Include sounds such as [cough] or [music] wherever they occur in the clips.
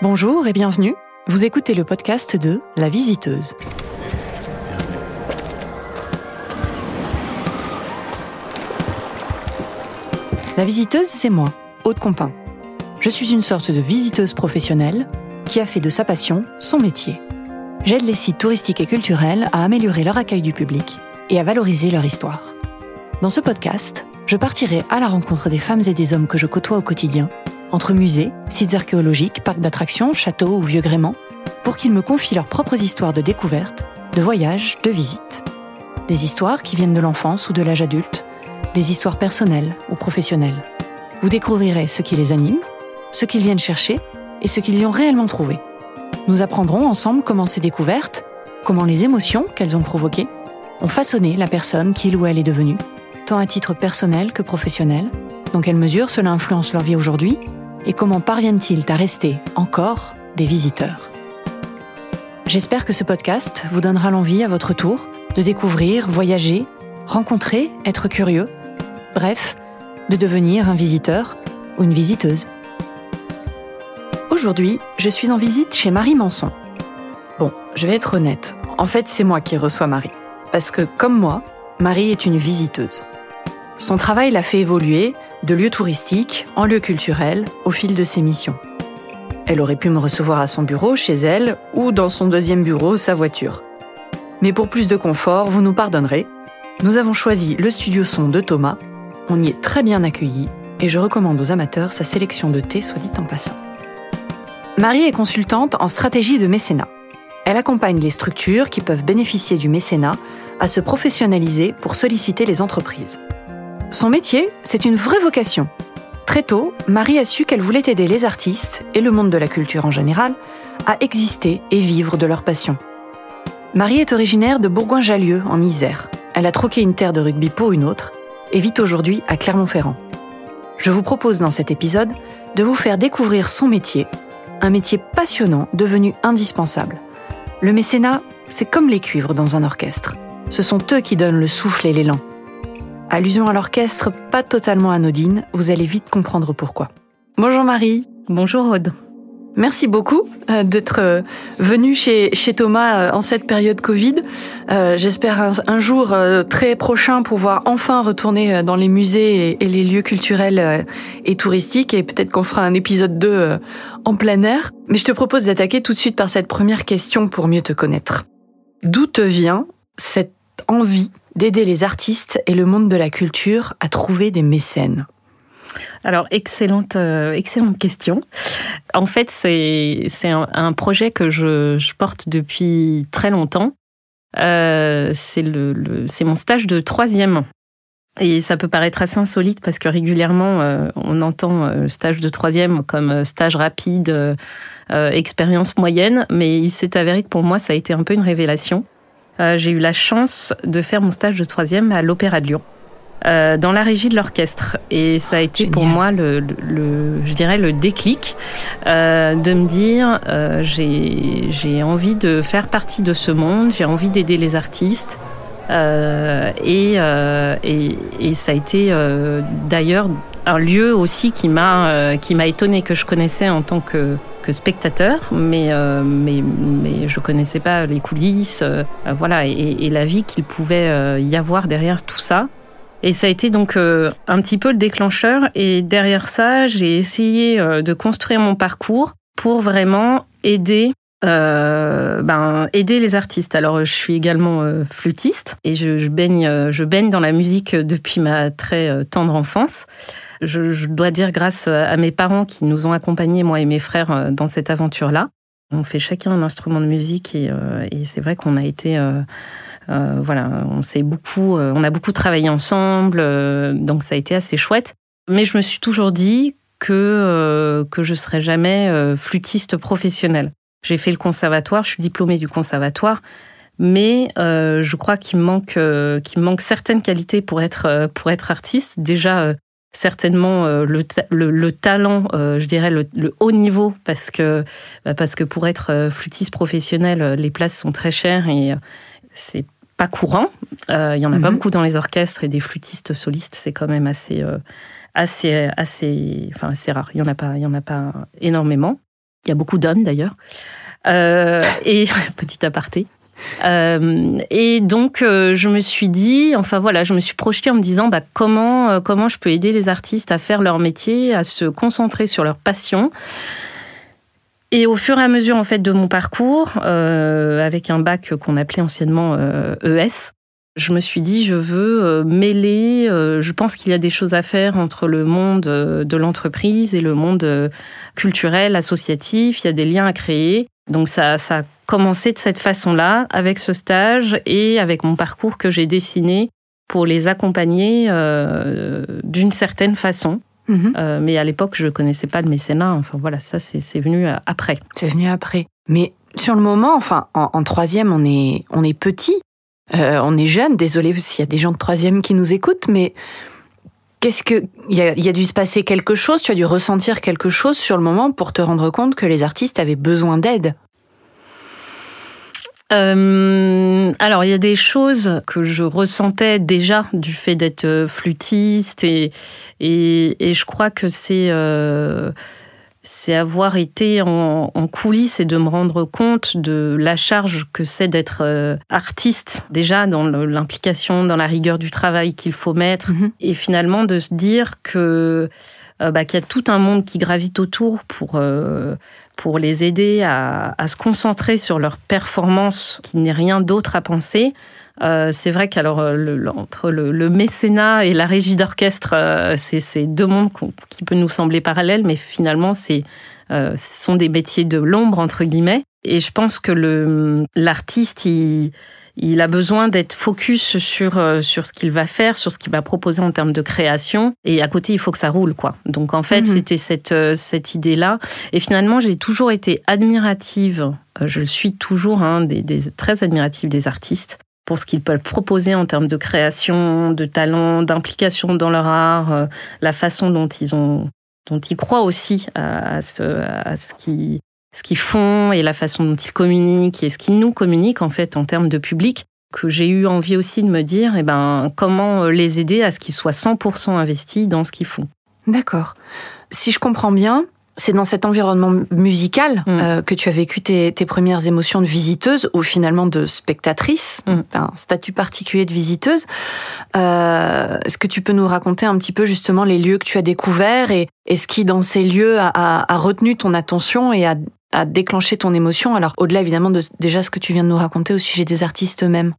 Bonjour et bienvenue. Vous écoutez le podcast de La Visiteuse. La Visiteuse, c'est moi, Aude Compin. Je suis une sorte de visiteuse professionnelle qui a fait de sa passion son métier. J'aide les sites touristiques et culturels à améliorer leur accueil du public et à valoriser leur histoire. Dans ce podcast, je partirai à la rencontre des femmes et des hommes que je côtoie au quotidien entre musées, sites archéologiques, parcs d'attractions, châteaux ou vieux gréments, pour qu'ils me confient leurs propres histoires de découvertes, de voyages, de visites. Des histoires qui viennent de l'enfance ou de l'âge adulte, des histoires personnelles ou professionnelles. Vous découvrirez ce qui les anime, ce qu'ils viennent chercher et ce qu'ils y ont réellement trouvé. Nous apprendrons ensemble comment ces découvertes, comment les émotions qu'elles ont provoquées, ont façonné la personne qu'il ou elle est devenue, tant à titre personnel que professionnel, dans quelle mesure cela influence leur vie aujourd'hui et comment parviennent-ils à rester encore des visiteurs? J'espère que ce podcast vous donnera l'envie à votre tour de découvrir, voyager, rencontrer, être curieux, bref, de devenir un visiteur ou une visiteuse. Aujourd'hui, je suis en visite chez Marie Manson. Bon, je vais être honnête, en fait c'est moi qui reçois Marie. Parce que comme moi, Marie est une visiteuse. Son travail l'a fait évoluer de lieu touristique en lieu culturel au fil de ses missions. Elle aurait pu me recevoir à son bureau, chez elle, ou dans son deuxième bureau, sa voiture. Mais pour plus de confort, vous nous pardonnerez, nous avons choisi le studio son de Thomas, on y est très bien accueilli, et je recommande aux amateurs sa sélection de thé, soit dit en passant. Marie est consultante en stratégie de mécénat. Elle accompagne les structures qui peuvent bénéficier du mécénat à se professionnaliser pour solliciter les entreprises. Son métier, c'est une vraie vocation. Très tôt, Marie a su qu'elle voulait aider les artistes, et le monde de la culture en général, à exister et vivre de leur passion. Marie est originaire de Bourgoin-Jallieu, en Isère. Elle a troqué une terre de rugby pour une autre, et vit aujourd'hui à Clermont-Ferrand. Je vous propose dans cet épisode de vous faire découvrir son métier, un métier passionnant devenu indispensable. Le mécénat, c'est comme les cuivres dans un orchestre. Ce sont eux qui donnent le souffle et l'élan. Allusion à l'orchestre, pas totalement anodine, vous allez vite comprendre pourquoi. Bonjour Marie. Bonjour Aude. Merci beaucoup euh, d'être euh, venue chez, chez Thomas euh, en cette période Covid. J'espère un, jour très prochain pouvoir enfin retourner dans les musées et, les lieux culturels et touristiques et peut-être qu'on fera un épisode 2 en plein air. Mais je te propose d'attaquer tout de suite par cette première question pour mieux te connaître. D'où te vient cette envie d'aider les artistes et le monde de la culture à trouver des mécènes alors, excellente, euh, excellente question. En fait, c'est un, projet que je, porte depuis très longtemps. Euh, c'est mon stage de troisième. Et ça peut paraître assez insolite parce que régulièrement, euh, on entend stage de troisième comme stage rapide, expérience moyenne, mais il s'est avéré que pour moi, ça a été un peu une révélation. Euh, j'ai eu la chance de faire mon stage de troisième à l'Opéra de Lyon. Euh, dans la régie de l'orchestre. Et ça a été pour moi le, le, je dirais le déclic euh, de me dire euh, j'ai envie de faire partie de ce monde, j'ai envie d'aider les artistes. Et, et, et, ça a été d'ailleurs un lieu aussi qui m'a qui m'a étonné que je connaissais en tant que spectateur, mais, euh, mais, mais je connaissais pas les coulisses, euh, voilà, et, la vie qu'il pouvait euh, y avoir derrière tout ça. Et ça a été donc un petit peu le déclencheur. Et derrière ça, j'ai essayé de construire mon parcours pour vraiment aider ben, aider les artistes. Alors, je suis également flûtiste et je, baigne, je baigne dans la musique depuis ma très tendre enfance. Je, dois dire grâce à mes parents qui nous ont accompagnés, moi et mes frères, euh, dans cette aventure-là. On fait chacun un instrument de musique et, euh, c'est vrai qu'on a été... Euh, voilà, on s'est beaucoup, on a beaucoup travaillé ensemble, donc ça a été assez chouette. Mais je me suis toujours dit que que je serais jamais flûtiste professionnel. J'ai fait le conservatoire, je suis diplômée du conservatoire, mais je crois qu'il manque qu'il manque certaines qualités pour être pour être artiste. Déjà certainement euh, le, le, talent, euh, je dirais le, haut niveau, parce que, bah, parce que pour être euh, flûtiste professionnel, les places sont très chères et c'est pas courant. Il y en a pas mhm. beaucoup dans les orchestres et des flûtistes solistes, c'est quand même assez, assez, assez, enfin, assez rare. Il y en a pas, il y en a pas énormément. Il y a beaucoup d'hommes d'ailleurs. et [laughs] petit aparté. Euh, et donc, euh, je me suis dit, enfin voilà, je me suis projetée en me disant bah, comment, euh, comment je peux aider les artistes à faire leur métier, à se concentrer sur leur passion. Et au fur et à mesure en fait de mon parcours, avec un bac qu'on appelait anciennement ES, e je me suis dit je veux mêler. je pense qu'il y a des choses à faire entre le monde de l'entreprise et le monde culturel, associatif. Il y a des liens à créer. Donc ça, ça a commencé de cette façon-là, avec ce stage et avec mon parcours que j'ai dessiné pour les accompagner euh, d'une certaine façon. Mhm. Euh, mais à l'époque, je ne connaissais pas le mécénat. Enfin voilà, ça c'est venu euh, après. C'est venu après. Mais sur le moment, enfin en, troisième, on est on est petit, on est jeune. Désolé s'il y a des gens de troisième qui nous écoutent, mais Qu'est-ce que il y a, dû se passer quelque chose Tu as dû ressentir quelque chose sur le moment pour te rendre compte que les artistes avaient besoin d'aide? Euh, alors, il y a des choses que je ressentais déjà du fait d'être euh, flûtiste et, et, je crois que c'est euh, c'est avoir été en, coulisses et de me rendre compte de la charge que c'est d'être euh, artiste, déjà dans l'implication, dans la rigueur du travail qu'il faut mettre, mhm. et finalement de se dire que euh, bah, qu'il y a tout un monde qui gravite autour pour euh, pour les aider à, à, se concentrer sur leur performance, qu'il n'y ait rien d'autre à penser, euh, c'est vrai qu'alors euh, entre le, mécénat et la régie d'orchestre, euh, c'est deux mondes qui peuvent nous sembler parallèles, mais finalement, c'est ce sont des métiers de l'ombre entre guillemets. Et je pense que l'artiste, il, il, a besoin d'être focus sur sur ce qu'il va faire, sur ce qu'il va proposer en termes de création. Et à côté, il faut que ça roule, quoi. Donc en fait, mhm. c'était cette cette idée là. Et finalement, j'ai toujours été admirative. Je le suis toujours, hein, des, des, très admirative des artistes pour ce qu'ils peuvent proposer en termes de création, de talent, d'implication dans leur art, euh, la façon dont ils ont, dont ils croient aussi à, ce, qu'ils ce qu'ils font et la façon dont ils communiquent et ce qu'ils nous communiquent en fait en termes de public que j'ai eu envie aussi de me dire eh ben comment les aider à ce qu'ils soient 100% investis dans ce qu'ils font. D'accord. Si je comprends bien, c'est dans cet environnement musical mm. euh, que tu as vécu tes, premières émotions de visiteuse ou finalement de spectatrice, mm. un statut particulier de visiteuse. Euh, Est-ce que tu peux nous raconter un petit peu justement les lieux que tu as découverts et, ce qui dans ces lieux a, retenu ton attention et a, a déclenché ton émotion? Alors au-delà évidemment de déjà ce que tu viens de nous raconter au sujet des artistes eux-mêmes.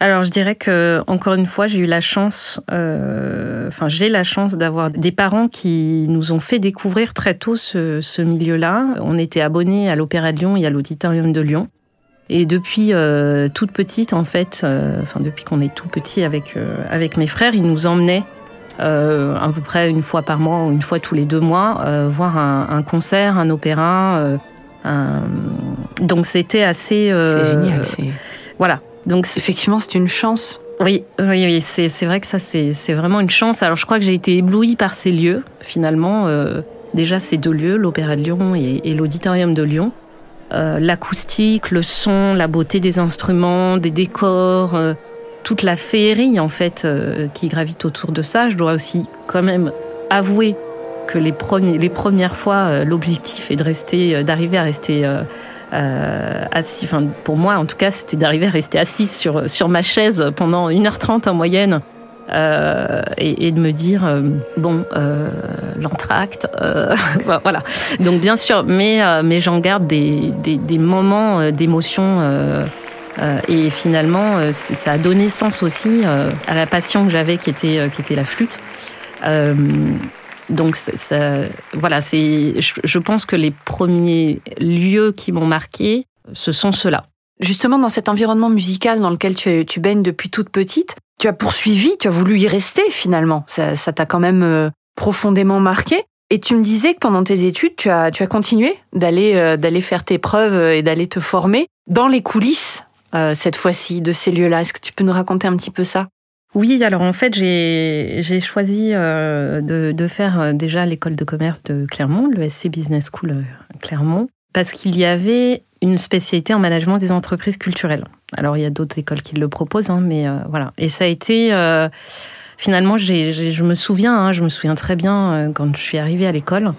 Alors je dirais que encore une fois j'ai eu la chance, euh, enfin j'ai la chance d'avoir des parents qui nous ont fait découvrir très tôt ce, milieu-là. On était abonnés à l'Opéra de Lyon et à l'Auditorium de Lyon. Et depuis euh, toute petite, en fait, euh, enfin depuis qu'on est tout petit avec avec mes frères, ils nous emmenaient à peu près une fois par mois ou une fois tous les deux mois voir un, un, concert, un opéra. Donc c'était assez. c'est génial. Voilà, donc effectivement, c'est une chance. Oui, oui, oui c'est vrai que ça, c'est vraiment une chance. Alors, je crois que j'ai été éblouie par ces lieux, finalement. Euh, déjà, ces deux lieux, l'Opéra de Lyon et, l'Auditorium de Lyon. Euh, l'acoustique, le son, la beauté des instruments, des décors, euh, toute la féerie, en fait, qui gravite autour de ça. Je dois aussi, quand même, avouer que les, premiers, les premières fois, l'objectif est de rester, d'arriver à rester euh, pour moi en tout cas, c'était d'arriver à rester assise sur, sur ma chaise pendant 1h30 en moyenne. Euh, et, de me dire euh, bon l'entracte euh, [laughs] voilà donc bien sûr mais mais j'en garde des, des, des moments d'émotion et finalement ça a donné sens aussi à la passion que j'avais qui était qui était la flûte donc, ça, voilà, c'est, je, pense que les premiers lieux qui m'ont marqué, ce sont ceux-là. Justement, dans cet environnement musical dans lequel tu, tu baignes depuis toute petite, tu as poursuivi, tu as voulu y rester finalement. Ça, t'a quand même euh, profondément marqué. Et tu me disais que pendant tes études, tu as, tu as continué d'aller euh, d'aller faire tes preuves et d'aller te former dans les coulisses, euh, cette fois-ci, de ces lieux-là. Est-ce que tu peux nous raconter un petit peu ça? Oui, alors en fait, j'ai choisi euh, de, faire euh, déjà l'école de commerce de Clermont, le SC Business School euh, Clermont, parce qu'il y avait une spécialité en management des entreprises culturelles. Alors, il y a d'autres écoles qui le proposent, hein, mais voilà. Et ça a été... finalement, je me souviens, hein, je me souviens très bien quand je suis arrivée à l'école,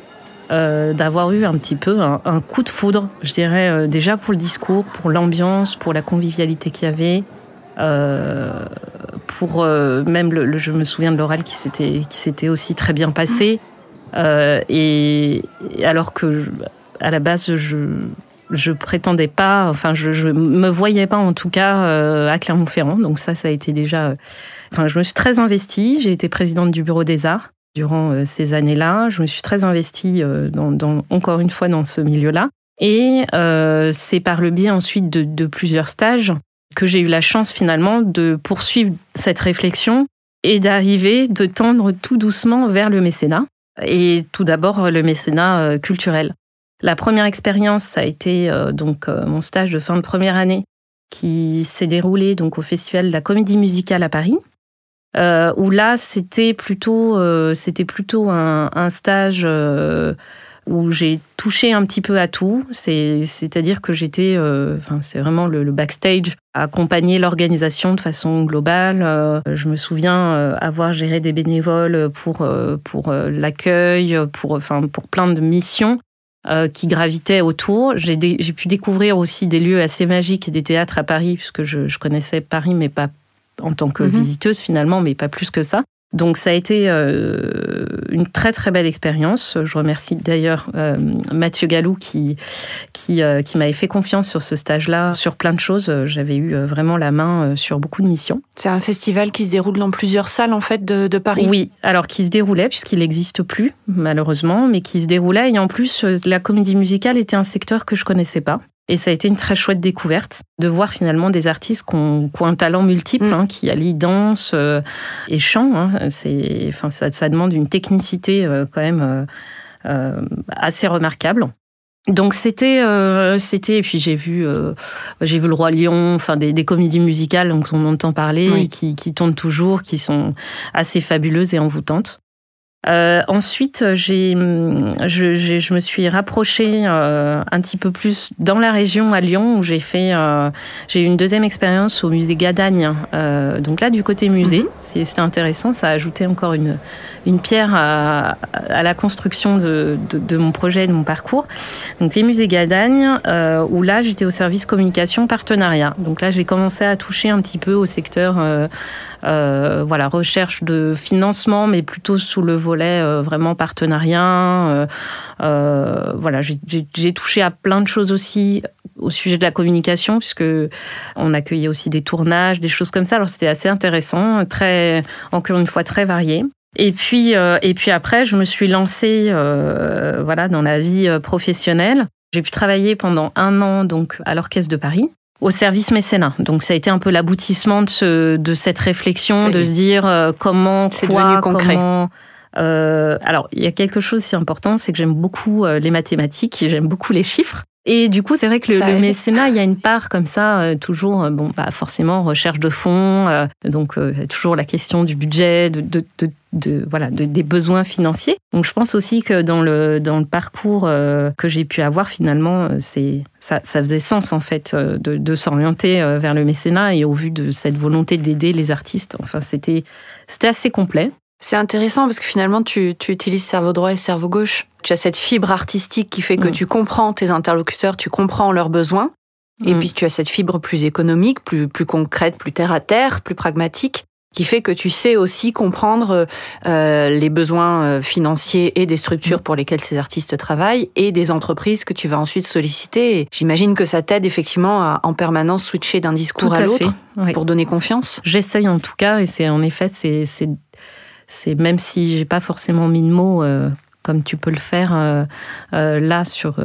d'avoir eu un petit peu un, coup de foudre, je dirais, déjà pour le discours, pour l'ambiance, pour la convivialité qu'il y avait, pour même le, je me souviens de l'oral qui s'était qui s'était aussi très bien passé. et, alors que à la base, je je prétendais pas, enfin, je, je me voyais pas en tout cas euh, à Clermont-Ferrand. Donc ça, ça a été déjà. Euh, enfin, je me suis très investie. J'ai été présidente du bureau des arts durant euh, ces années-là. Je me suis très investie dans, encore une fois dans ce milieu-là. Et c'est par le biais ensuite de plusieurs stages que j'ai eu la chance finalement de poursuivre cette réflexion et d'arriver, de tendre tout doucement vers le mécénat. Et tout d'abord le mécénat culturel. La première expérience, ça a été euh, donc euh, mon stage de fin de première année qui s'est déroulé donc au Festival de la Comédie Musicale à Paris. Euh, où là, c'était plutôt, c'était plutôt un, stage où j'ai touché un petit peu à tout. C'est-à-dire que j'étais, enfin, c'est vraiment le, backstage, accompagner l'organisation de façon globale. je me souviens avoir géré des bénévoles pour, pour l'accueil, pour, enfin, pour plein de missions. Euh, qui gravitaient autour. J'ai pu découvrir aussi des lieux assez magiques et des théâtres à Paris, puisque je, je connaissais Paris, mais pas en tant que mhm. visiteuse finalement, mais pas plus que ça. Donc ça a été euh, une très très belle expérience. Je remercie d'ailleurs euh, Mathieu Gallou qui, qui, euh, qui m'avait fait confiance sur ce stage-là, sur plein de choses. J'avais eu vraiment la main sur beaucoup de missions. C'est un festival qui se déroule dans plusieurs salles en fait de, de Paris? Oui, alors qui se déroulait puisqu'il n'existe plus malheureusement, mais qui se déroulait et en plus la comédie musicale était un secteur que je connaissais pas. Et ça a été une très chouette découverte de voir finalement des artistes qui ont, un talent multiple, mm. hein, qui allient danse euh, et chant. Hein. C'est, enfin, ça, ça, demande une technicité euh, quand même euh, assez remarquable. Donc c'était c'était et puis j'ai vu j'ai vu le roi lion enfin des, des, comédies musicales dont on entend parler qui, qui tournent toujours qui sont assez fabuleuses et envoûtantes euh, ensuite, j'ai, je, je, me suis rapprochée euh, un petit peu plus dans la région à Lyon où j'ai fait, euh, j'ai eu une deuxième expérience au musée Gadagne. Euh, donc là, du côté musée, mhm. c'était intéressant. Ça a ajouté encore une, une pierre à, à la construction de, de, de, mon projet, de mon parcours. Donc les musées Gadagne, euh, où là, j'étais au service communication partenariat. Donc là, j'ai commencé à toucher un petit peu au secteur euh, voilà, recherche de financement, mais plutôt sous le volet euh, vraiment partenariat. Euh, voilà, j'ai touché à plein de choses aussi au sujet de la communication, puisque on accueillait aussi des tournages, des choses comme ça. Alors c'était assez intéressant, très, encore une fois, très varié. Et puis, et puis après, je me suis lancée, voilà, dans la vie professionnelle. J'ai pu travailler pendant un an donc à l'Orchestre de Paris au service mécénat. Donc ça a été un peu l'aboutissement de, ce, de cette réflexion, de se dire euh, comment, quoi, comment. Euh, alors il y a quelque chose si important, c'est que j'aime beaucoup euh, les mathématiques, j'aime beaucoup les chiffres. Et du coup, c'est vrai que le, mécénat, il y a une part comme ça, euh, toujours, euh, bon, bah, forcément, recherche de fonds, euh, donc toujours la question du budget, de, de, de, de voilà, des besoins financiers. Donc, je pense aussi que dans le, dans le parcours que j'ai pu avoir, finalement, c'est ça, ça faisait sens, en fait, de, de s'orienter vers le mécénat et au vu de cette volonté d'aider les artistes. Enfin, c'était assez complet. C'est intéressant parce que finalement, tu, tu, utilises cerveau droit et cerveau gauche. Tu as cette fibre artistique qui fait que mm. tu comprends tes interlocuteurs, tu comprends leurs besoins. Et mm. puis tu as cette fibre plus économique, plus, plus concrète, plus terre à terre, plus pragmatique, qui fait que tu sais aussi comprendre euh, les besoins euh, financiers et des structures mm. pour lesquelles ces artistes travaillent et des entreprises que tu vas ensuite solliciter. J'imagine que ça t'aide effectivement à en permanence switcher d'un discours à, l'autre pour donner confiance. J'essaye en tout cas, et c'est en effet c'est c'est même si j'ai pas forcément mis de mots euh, comme tu peux le faire euh, euh, là sur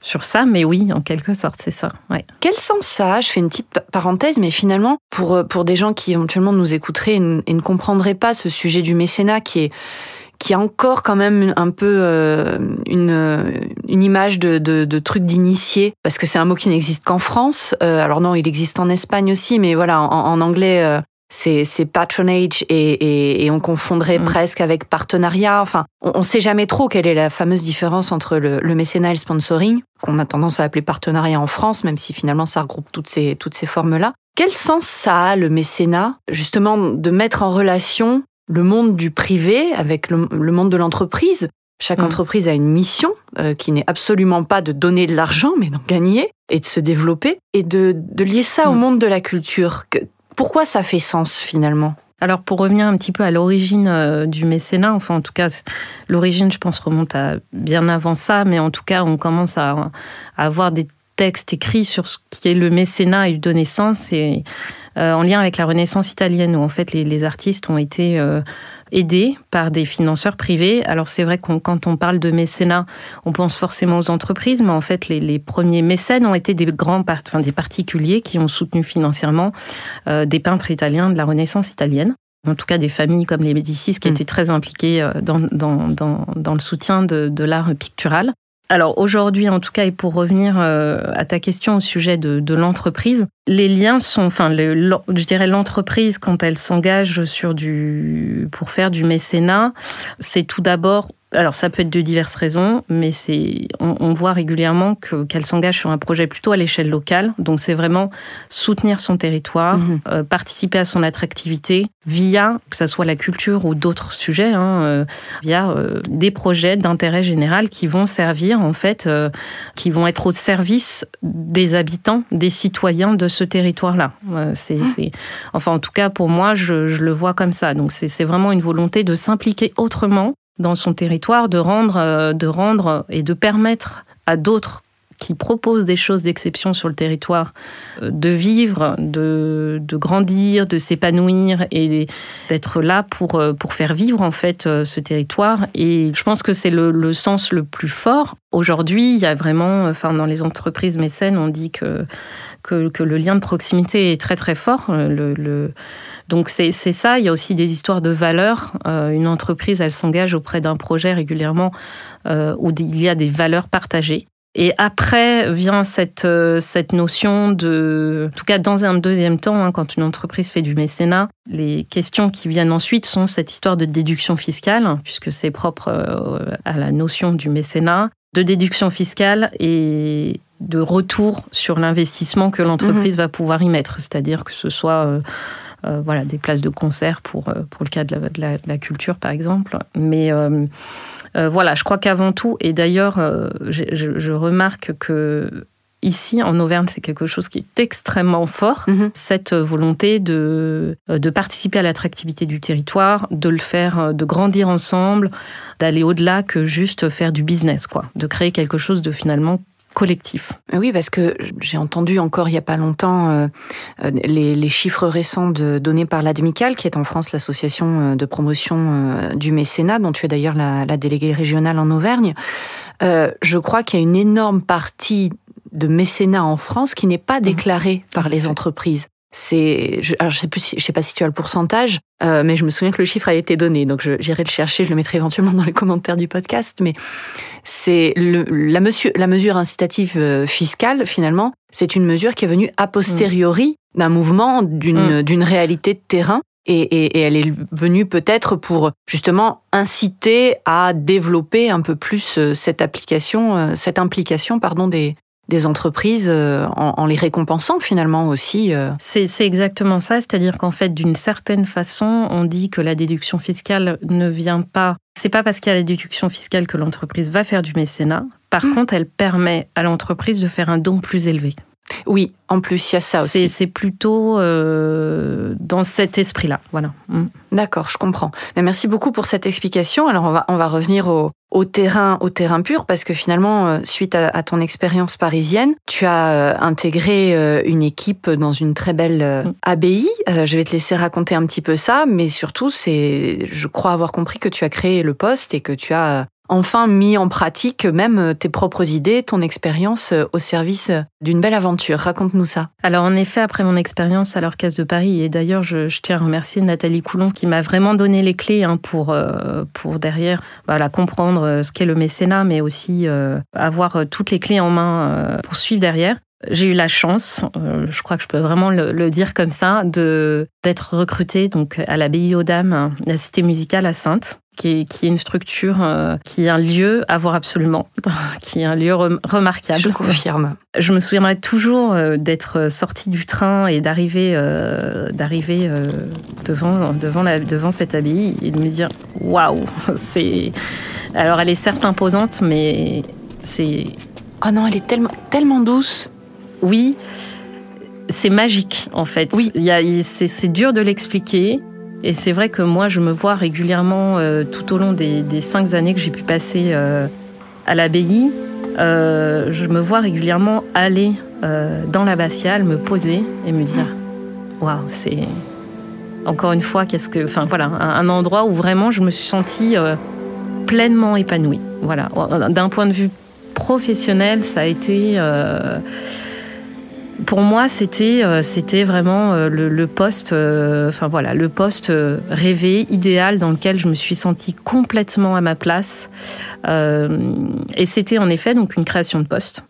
sur ça, mais oui, en quelque sorte, c'est ça. Quel sens ça a? Je fais une petite parenthèse, mais finalement, pour, pour des gens qui éventuellement nous écouteraient et, ne comprendraient pas ce sujet du mécénat qui est qui a encore quand même un peu une, une image de, de, truc d'initié, parce que c'est un mot qui n'existe qu'en France. alors non, il existe en Espagne aussi, mais voilà, en anglais, c'est patronage et, et, on confondrait mm. presque avec partenariat. Enfin, on ne sait jamais trop quelle est la fameuse différence entre le, le mécénat et le sponsoring, qu'on a tendance à appeler partenariat en France, même si finalement ça regroupe toutes ces, toutes ces formes-là. Quel sens ça a, le mécénat, justement, de mettre en relation le monde du privé avec le, le monde de l'entreprise? Chaque Mm. entreprise a une mission euh, qui n'est absolument pas de donner de l'argent, mais d'en gagner et de se développer et de, de lier ça au Mm. monde de la culture. Que- pourquoi ça fait sens finalement? Alors pour revenir un petit peu à l'origine euh, du mécénat, enfin en tout cas l'origine je pense remonte à bien avant ça, mais en tout cas on commence à, avoir des textes écrits sur ce qui est le mécénat et lui donner sens et euh, en lien avec la Renaissance italienne où en fait les, les artistes ont été euh, aidés par des financeurs privés. Alors c'est vrai qu'on quand on parle de mécénat, on pense forcément aux entreprises, mais en fait les, les premiers mécènes ont été des grands, enfin des particuliers qui ont soutenu financièrement euh, des peintres italiens de la Renaissance italienne. En tout cas, des familles comme les Médicis qui Mm. étaient très impliquées euh, dans, dans, dans, dans le soutien de, de l'art pictural. Alors aujourd'hui, en tout cas, et pour revenir euh, à ta question au sujet de, l'entreprise, les liens sont, enfin, je dirais l'entreprise quand elle s'engage sur du, pour faire du mécénat, c'est tout d'abord, alors ça peut être de diverses raisons, mais c'est, on, on voit régulièrement que, qu'elle s'engage sur un projet plutôt à l'échelle locale. Donc c'est vraiment soutenir son territoire, Mhm. euh, participer à son attractivité via, que ce soit la culture ou d'autres sujets, hein, euh, via euh, des projets d'intérêt général qui vont servir en fait, qui vont être au service des habitants, des citoyens de ce territoire-là. C'est, c'est- enfin, en tout cas, pour moi, je, je le vois comme ça. Donc, c'est vraiment une volonté de s'impliquer autrement dans son territoire, de rendre, euh, de rendre et de permettre à d'autres qui proposent des choses d'exception sur le territoire, euh, de vivre, de, de grandir, de s'épanouir et d'être là pour, euh, pour faire vivre en fait ce territoire. Et je pense que c'est le, le sens le plus fort. Aujourd'hui, il y a vraiment, enfin dans les entreprises mécènes, on dit que, que, le lien de proximité est très très fort. Euh, donc c'est ça, il y a aussi des histoires de valeurs. Euh, une entreprise, elle s'engage auprès d'un projet régulièrement euh, où il y a des valeurs partagées. Et après vient cette, cette notion de, en tout cas dans un deuxième temps, hein, quand une entreprise fait du mécénat, les questions qui viennent ensuite sont cette histoire de déduction fiscale, puisque c'est propre à la notion du mécénat, de déduction fiscale et de retour sur l'investissement que l'entreprise va pouvoir y mettre, c'est-à-dire que ce soit euh, euh, voilà, des places de concert pour, euh, pour le cas de la, de la- de la culture, par exemple. Mais euh, voilà, je crois qu'avant tout, et d'ailleurs, je, je- je remarque que ici, en Auvergne, c'est quelque chose qui est extrêmement fort, Mhm. cette volonté de, de participer à l'attractivité du territoire, de le faire, de grandir ensemble, d'aller au-delà que juste faire du business, quoi, de créer quelque chose de finalement collectif. Oui, parce que j'ai entendu encore il n'y a pas longtemps euh, euh, les, les chiffres récents de, donnés par l'ADMICAL, qui est en France l'association euh, de promotion du mécénat, dont tu es d'ailleurs la, la déléguée régionale en Auvergne. Euh, je crois qu'il y a une énorme partie de mécénat en France qui n'est pas déclarée par les entreprises. C'est, je, alors je sais plus, si, je sais pas si tu as le pourcentage, euh, mais je me souviens que le chiffre a été donné, donc j'irai le chercher, je le mettrai éventuellement dans les commentaires du podcast. Mais c'est la, mesure, la mesure incitative euh, fiscale finalement, c'est une mesure qui est venue a posteriori d'un mouvement, d'une d'une réalité de terrain. Et, et, et elle est venue peut-être pour justement inciter à développer un peu plus euh, cette application, euh, cette implication, pardon, des, des entreprises euh, en, en les récompensant finalement aussi. euh. C'est c'est exactement ça, c'est-à-dire qu'en fait, d'une certaine façon, on dit que la déduction fiscale ne vient pas. C'est pas parce qu'il y a la déduction fiscale que l'entreprise va faire du mécénat. Par Mm. contre, elle permet à l'entreprise de faire un don plus élevé. Oui, en plus, il y a ça aussi. c'est plutôt euh, dans cet esprit-là. Voilà. Mm. D'accord, je comprends. Mais merci beaucoup pour cette explication. Alors on va on va revenir au, au terrain au terrain pur parce que finalement euh, suite à, à ton expérience parisienne, tu as euh, intégré euh, une équipe dans une très belle Mm. abbaye. Je vais te laisser raconter un petit peu ça, mais surtout c'est je crois avoir compris que tu as créé le poste et que tu as enfin mis en pratique même euh, tes propres idées, ton expérience euh, au service euh, d'une belle aventure. Raconte-nous ça. Alors en effet, après mon expérience à l'Orchestre de Paris, et d'ailleurs je, tiens à remercier Nathalie Coulon qui m'a vraiment donné les clés hein, pour, pour derrière voilà, comprendre ce qu'est le mécénat, mais aussi euh, avoir toutes les clés en main euh, pour suivre derrière. J'ai eu la chance, je crois que je peux vraiment le, le dire comme ça, de d'être recrutée donc à l'abbaye aux Dames, la cité musicale à Sainte, qui est, qui est une structure, euh, qui est un lieu à voir absolument, [laughs] qui est un lieu remarquable. Je confirme. Je me souviendrai toujours euh, d'être sortie du train et d'arriver d'arriver devant, devant, la, devant cette abbaye et de me dire waouh, [laughs] c'est. Alors elle est certes imposante, mais c'est. Oh non, elle est tellement, tellement douce. Oui, c'est magique en fait. Oui. C'est dur de l'expliquer. Et c'est vrai que moi, je me vois régulièrement euh, tout au long des, cinq années que j'ai pu passer euh, à l'abbaye. Euh, je me vois régulièrement aller dans l'abbatiale, me poser et me dire Waouh, c'est. Encore une fois, qu'est-ce que. Enfin voilà, un, endroit où vraiment je me suis sentie pleinement épanouie. Voilà. D'un point de vue professionnel, ça a été pour moi, c'était euh, c'était vraiment euh, le, poste, euh, enfin voilà, le poste rêvé, idéal, dans lequel je me suis sentie complètement à ma place. et c'était en effet donc une création de poste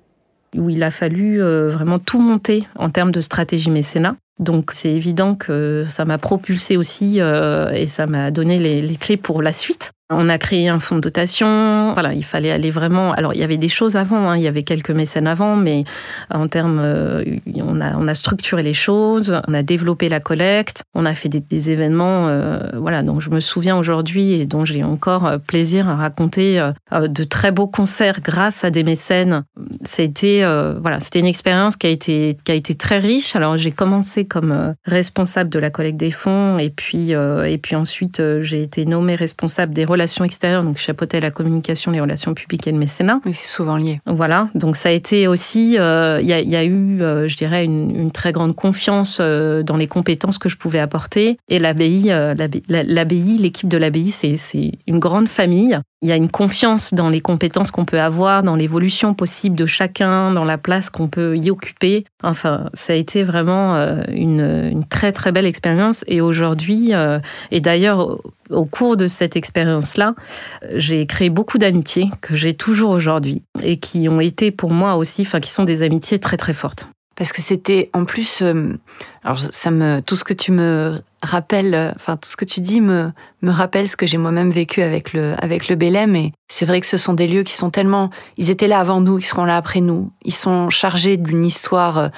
où il a fallu vraiment tout monter en termes de stratégie mécénat. Donc c'est évident que ça m'a propulsé aussi et ça m'a donné les, clés pour la suite. On a créé un fonds de dotation. Voilà, il fallait aller vraiment. Alors, il y avait des choses avant. Hein. Il y avait quelques mécènes avant, mais en termes, euh, on a on a structuré les choses. On a développé la collecte. On a fait des, événements. Euh, voilà, dont je me souviens aujourd'hui et dont j'ai encore euh, plaisir à raconter de très beaux concerts grâce à des mécènes. C'était voilà, c'était une expérience qui a été qui a été très riche. Alors, j'ai commencé comme responsable de la collecte des fonds et puis et puis ensuite j'ai été nommée responsable des relations extérieures, donc chapeautais la communication, les relations publiques et le mécénat. Oui, c'est souvent lié. Voilà, donc ça a été aussi, euh, il y, a eu, euh, je dirais, une, très grande confiance euh, dans les compétences que je pouvais apporter. Et l'abbaye, l'abbaye, l'équipe de l'abbaye, c'est une grande famille. Il y a une confiance dans les compétences qu'on peut avoir, dans l'évolution possible de chacun, dans la place qu'on peut y occuper. Enfin, ça a été vraiment une, une très très belle expérience. Et aujourd'hui, et d'ailleurs au cours de cette expérience-là, j'ai créé beaucoup d'amitiés que j'ai toujours aujourd'hui et qui ont été pour moi aussi, enfin, qui sont des amitiés très très fortes. Parce que c'était en plus, euh, alors ça me, tout ce que tu me rappelles, euh, enfin tout ce que tu dis me me rappelle ce que j'ai moi-même vécu avec le avec le Bélem et c'est vrai que ce sont des lieux qui sont tellement, ils étaient là avant nous, ils seront là après nous, ils sont chargés d'une histoire euh,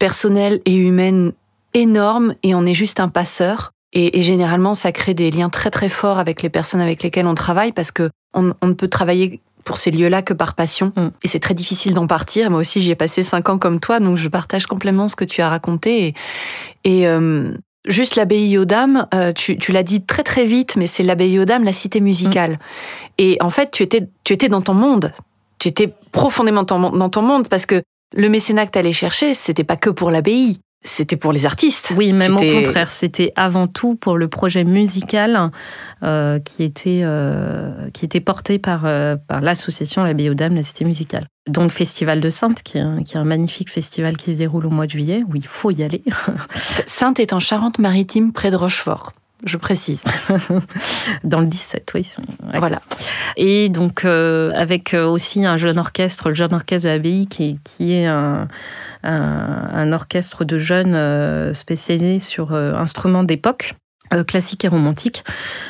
personnelle et humaine énorme et on est juste un passeur. Et, généralement, ça crée des liens très très forts avec les personnes avec lesquelles on travaille parce que on, ne peut travailler pour ces lieux-là que par passion. Mm. Et c'est très difficile d'en partir. Moi aussi, j'y ai passé cinq ans comme toi, donc je partage complètement ce que tu as raconté. Et, euh, juste l'abbaye aux Dames, euh, tu, l'as dit très très vite, mais c'est l'abbaye aux Dames, la cité musicale. Mm. Et en fait, tu étais, tu étais dans ton monde. Tu étais profondément dans ton monde parce que le mécénat que tu allais chercher, c'était pas que pour l'abbaye c'était pour les artistes. Oui, même au contraire, c'était avant tout pour le projet musical euh, qui, était, euh, qui était porté par, euh, par l'association La Biodame, la Cité musicale. Dont le Festival de Sainte, qui est, un, qui est un magnifique festival qui se déroule au mois de juillet, où il faut y aller. Sainte est en Charente-Maritime, près de Rochefort je précise. [laughs] Dans le 17, oui. Voilà. Et donc, avec aussi un jeune orchestre, le jeune orchestre de l'abbaye, qui, qui est un, un, orchestre de jeunes euh, spécialisés sur euh, instruments d'époque. Euh, classique et romantique.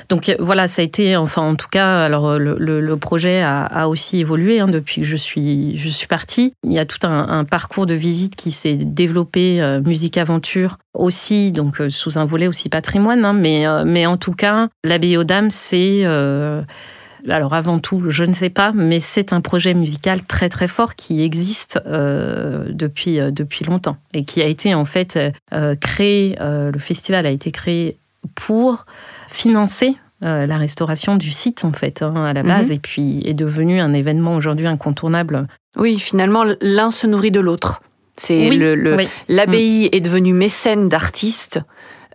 Donc voilà, ça a été, enfin en tout cas, alors le, projet a, aussi évolué hein, depuis que je suis, je suis partie. Il y a tout un, parcours de visite qui s'est développé, musique aventure aussi, donc sous un volet aussi patrimoine, hein, mais, mais en tout cas, l'abbaye aux dames, c'est alors avant tout, je ne sais pas, mais c'est un projet musical très très fort qui existe euh, depuis, euh, depuis longtemps et qui a été en fait euh, créé, le festival a été créé pour financer la restauration du site en fait hein, à la mhm. base et puis est devenu un événement aujourd'hui incontournable. Oui, finalement l'un se nourrit de l'autre. C'est le l'abbaye est devenue mécène d'artistes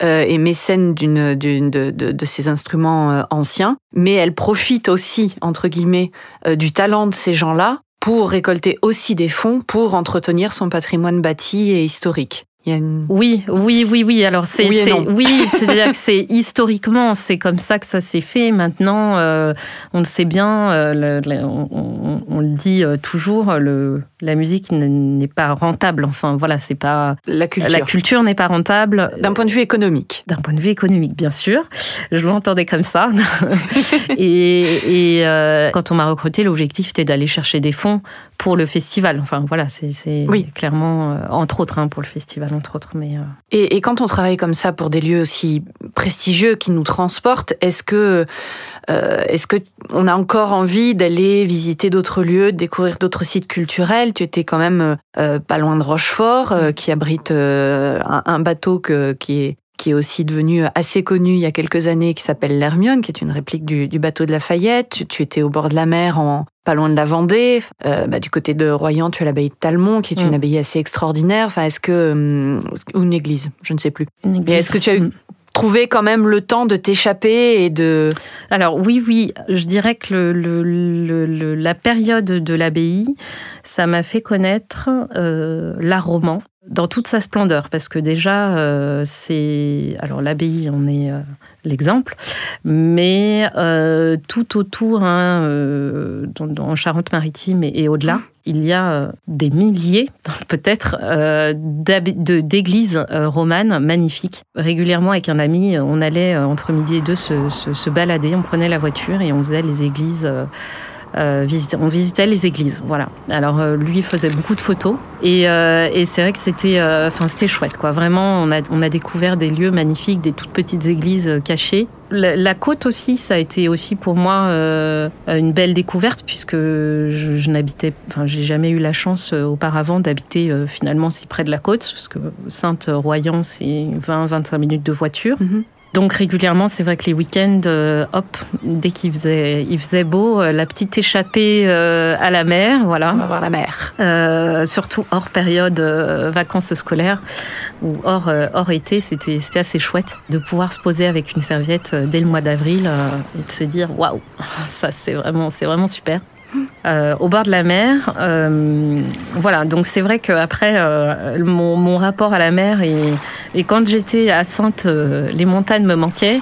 euh, et mécène d'une, d'une de, de, de, ces instruments euh, anciens, mais elle profite aussi, entre guillemets, euh, du talent de ces gens-là pour récolter aussi des fonds pour entretenir son patrimoine bâti et historique. Oui, oui, oui, oui. Alors c'est, oui, c'est-à-dire que c'est [laughs] historiquement, c'est comme ça que ça s'est fait. Maintenant, euh, on le sait bien, euh, on, le dit euh, toujours, le, la musique n'est pas rentable. Enfin, voilà, c'est pas la culture. La culture n'est pas rentable d'un point de vue économique. D'un point de vue économique, bien sûr. Je l'entendais comme ça. [laughs] et, quand on m'a recruté, l'objectif était d'aller chercher des fonds pour le festival. Enfin, voilà, c'est clairement, entre autres, hein, pour le festival entre autres. Mais, euh. et, quand on travaille comme ça pour des lieux aussi prestigieux qui nous transportent, est-ce que euh, est-ce que on a encore envie d'aller visiter d'autres lieux, de découvrir d'autres sites culturels? Tu étais quand même euh, pas loin de Rochefort, qui abrite un, bateau que, qui est qui est aussi devenu assez connu il y a quelques années, qui s'appelle l'Hermione, qui est une réplique du, bateau de Lafayette. Tu, étais au bord de la mer, en, pas loin de la Vendée. Euh, bah, du côté de Royan, tu as l'abbaye de Talmont, qui est une mm. abbaye assez extraordinaire. Enfin, est-ce que hum, ou une église, je ne sais plus. Est-ce que tu as eu mm. trouvé quand même le temps de t'échapper et de... Alors oui, oui, je dirais que le, la période de l'abbaye, ça m'a fait connaître euh, l'art roman dans toute sa splendeur, parce que déjà, euh, c'est... Alors l'abbaye, on est euh, l'exemple, mais euh, tout autour, hein, en Charente-Maritime et, au-delà, il y a des milliers, [laughs] peut-être, d'églises romanes magnifiques. Régulièrement, avec un ami, on allait entre midi et deux se, se balader, on prenait la voiture et on faisait les églises euh, on visitait les églises, voilà. Alors euh, lui faisait beaucoup de photos et, euh, et c'est vrai que c'était, enfin c'était chouette, quoi. Vraiment, on a, on a découvert des lieux magnifiques, des toutes petites églises cachées. La, côte aussi, ça a été aussi pour moi une belle découverte puisque je, je n'habitais, enfin j'ai jamais eu la chance auparavant d'habiter finalement si près de la côte, parce que Sainte-Royan c'est 20-25 minutes de voiture. Mm-hmm. Donc régulièrement, c'est vrai que les week-ends, euh, hop, dès qu'il faisait, il faisait beau, euh, la petite échappée euh, à la mer, voilà. On va voir la mer. surtout hors période vacances scolaires ou hors, hors été, c'était c'était assez chouette de pouvoir se poser avec une serviette dès le mois d'avril et de se dire waouh, ça c'est vraiment c'est vraiment super. Euh, au bord de la mer. Euh, voilà, donc c'est vrai qu'après, euh, mon, mon, rapport à la mer, et, et quand j'étais à Sainte, les montagnes me manquaient.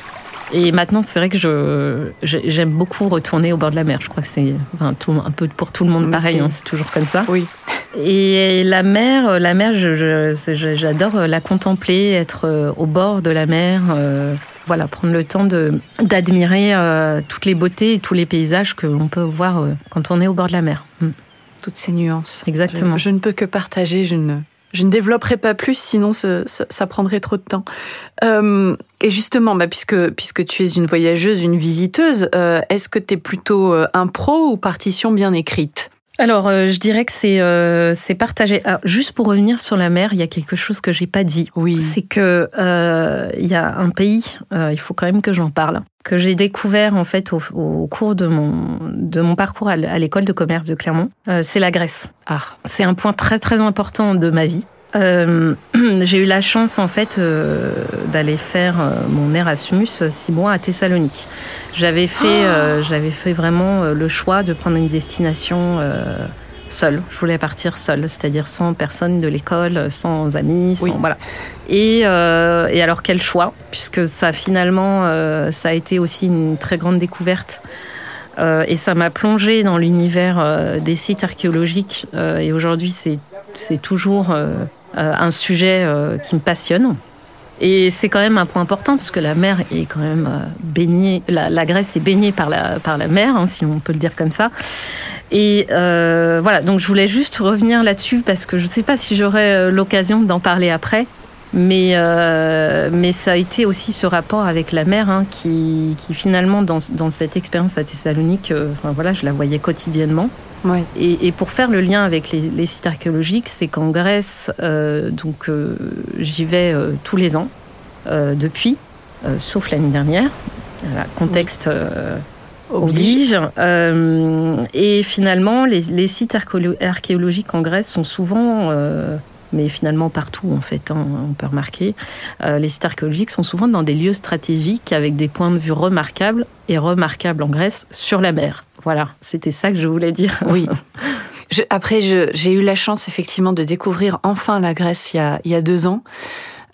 Et maintenant, c'est vrai que je, j'aime beaucoup retourner au bord de la mer. Je crois que c'est enfin, tout, un peu pour tout le monde pareil, hein, c'est toujours comme ça. Oui. Et la mer, la mer, je, j'adore la contempler, être au bord de la mer voilà, prendre le temps d'admirer euh, toutes les beautés et tous les paysages que l'on peut voir euh, quand on est au bord de la mer. Mm. Toutes ces nuances. Exactement. Je, ne peux que partager. Je ne je ne développerai pas plus, sinon ça, ça, prendrait trop de temps. Euh, et justement, bah, puisque puisque tu es une voyageuse, une visiteuse, est-ce que tu es plutôt un pro ou partition bien écrite? Alors, euh, je dirais que c'est euh, c'est partagé. juste pour revenir sur la mer, il y a quelque chose que j'ai pas dit. Oui. C'est que euh, il y a un pays, il faut quand même que j'en parle, que j'ai découvert en fait au, cours de mon de mon parcours à l'école de commerce de Clermont. c'est la Grèce. Ah. C'est un point très très important de ma vie. Euh, [clears throat] j'ai eu la chance en fait euh, d'aller faire euh, mon Erasmus six mois à Thessalonique. J'avais fait, oh j'avais fait vraiment le choix de prendre une destination seule. Je voulais partir seule, c'est-à-dire sans personne de l'école, sans amis, sans voilà. Et, et, alors quel choix, puisque ça finalement, ça a été aussi une très grande découverte. et ça m'a plongé dans l'univers des sites archéologiques. et aujourd'hui, c'est c'est toujours un sujet euh, qui me passionne. Et c'est quand même un point important parce que la mer est quand même euh, baignée, la, Grèce est baignée par la, par la mer, hein, si on peut le dire comme ça. Et voilà, donc je voulais juste revenir là-dessus parce que je ne sais pas si j'aurai l'occasion d'en parler après. Mais, mais ça a été aussi ce rapport avec la mer hein, qui, qui, finalement, dans, dans cette expérience à Thessalonique, voilà, je la voyais quotidiennement. Et, pour faire le lien avec les, sites archéologiques, c'est qu'en Grèce, euh, donc euh, j'y vais euh, tous les ans depuis, sauf l'année dernière. contexte oblige. et finalement, les, sites archéologiques en Grèce sont souvent mais finalement partout en fait, hein, on peut remarquer. les sites archéologiques sont souvent dans des lieux stratégiques avec des points de vue remarquables et remarquables en Grèce sur la mer. Voilà, c'était ça que je voulais dire. [laughs] Oui. [laughs] après, j'ai eu la chance effectivement de découvrir enfin la Grèce il y a, il y a deux ans.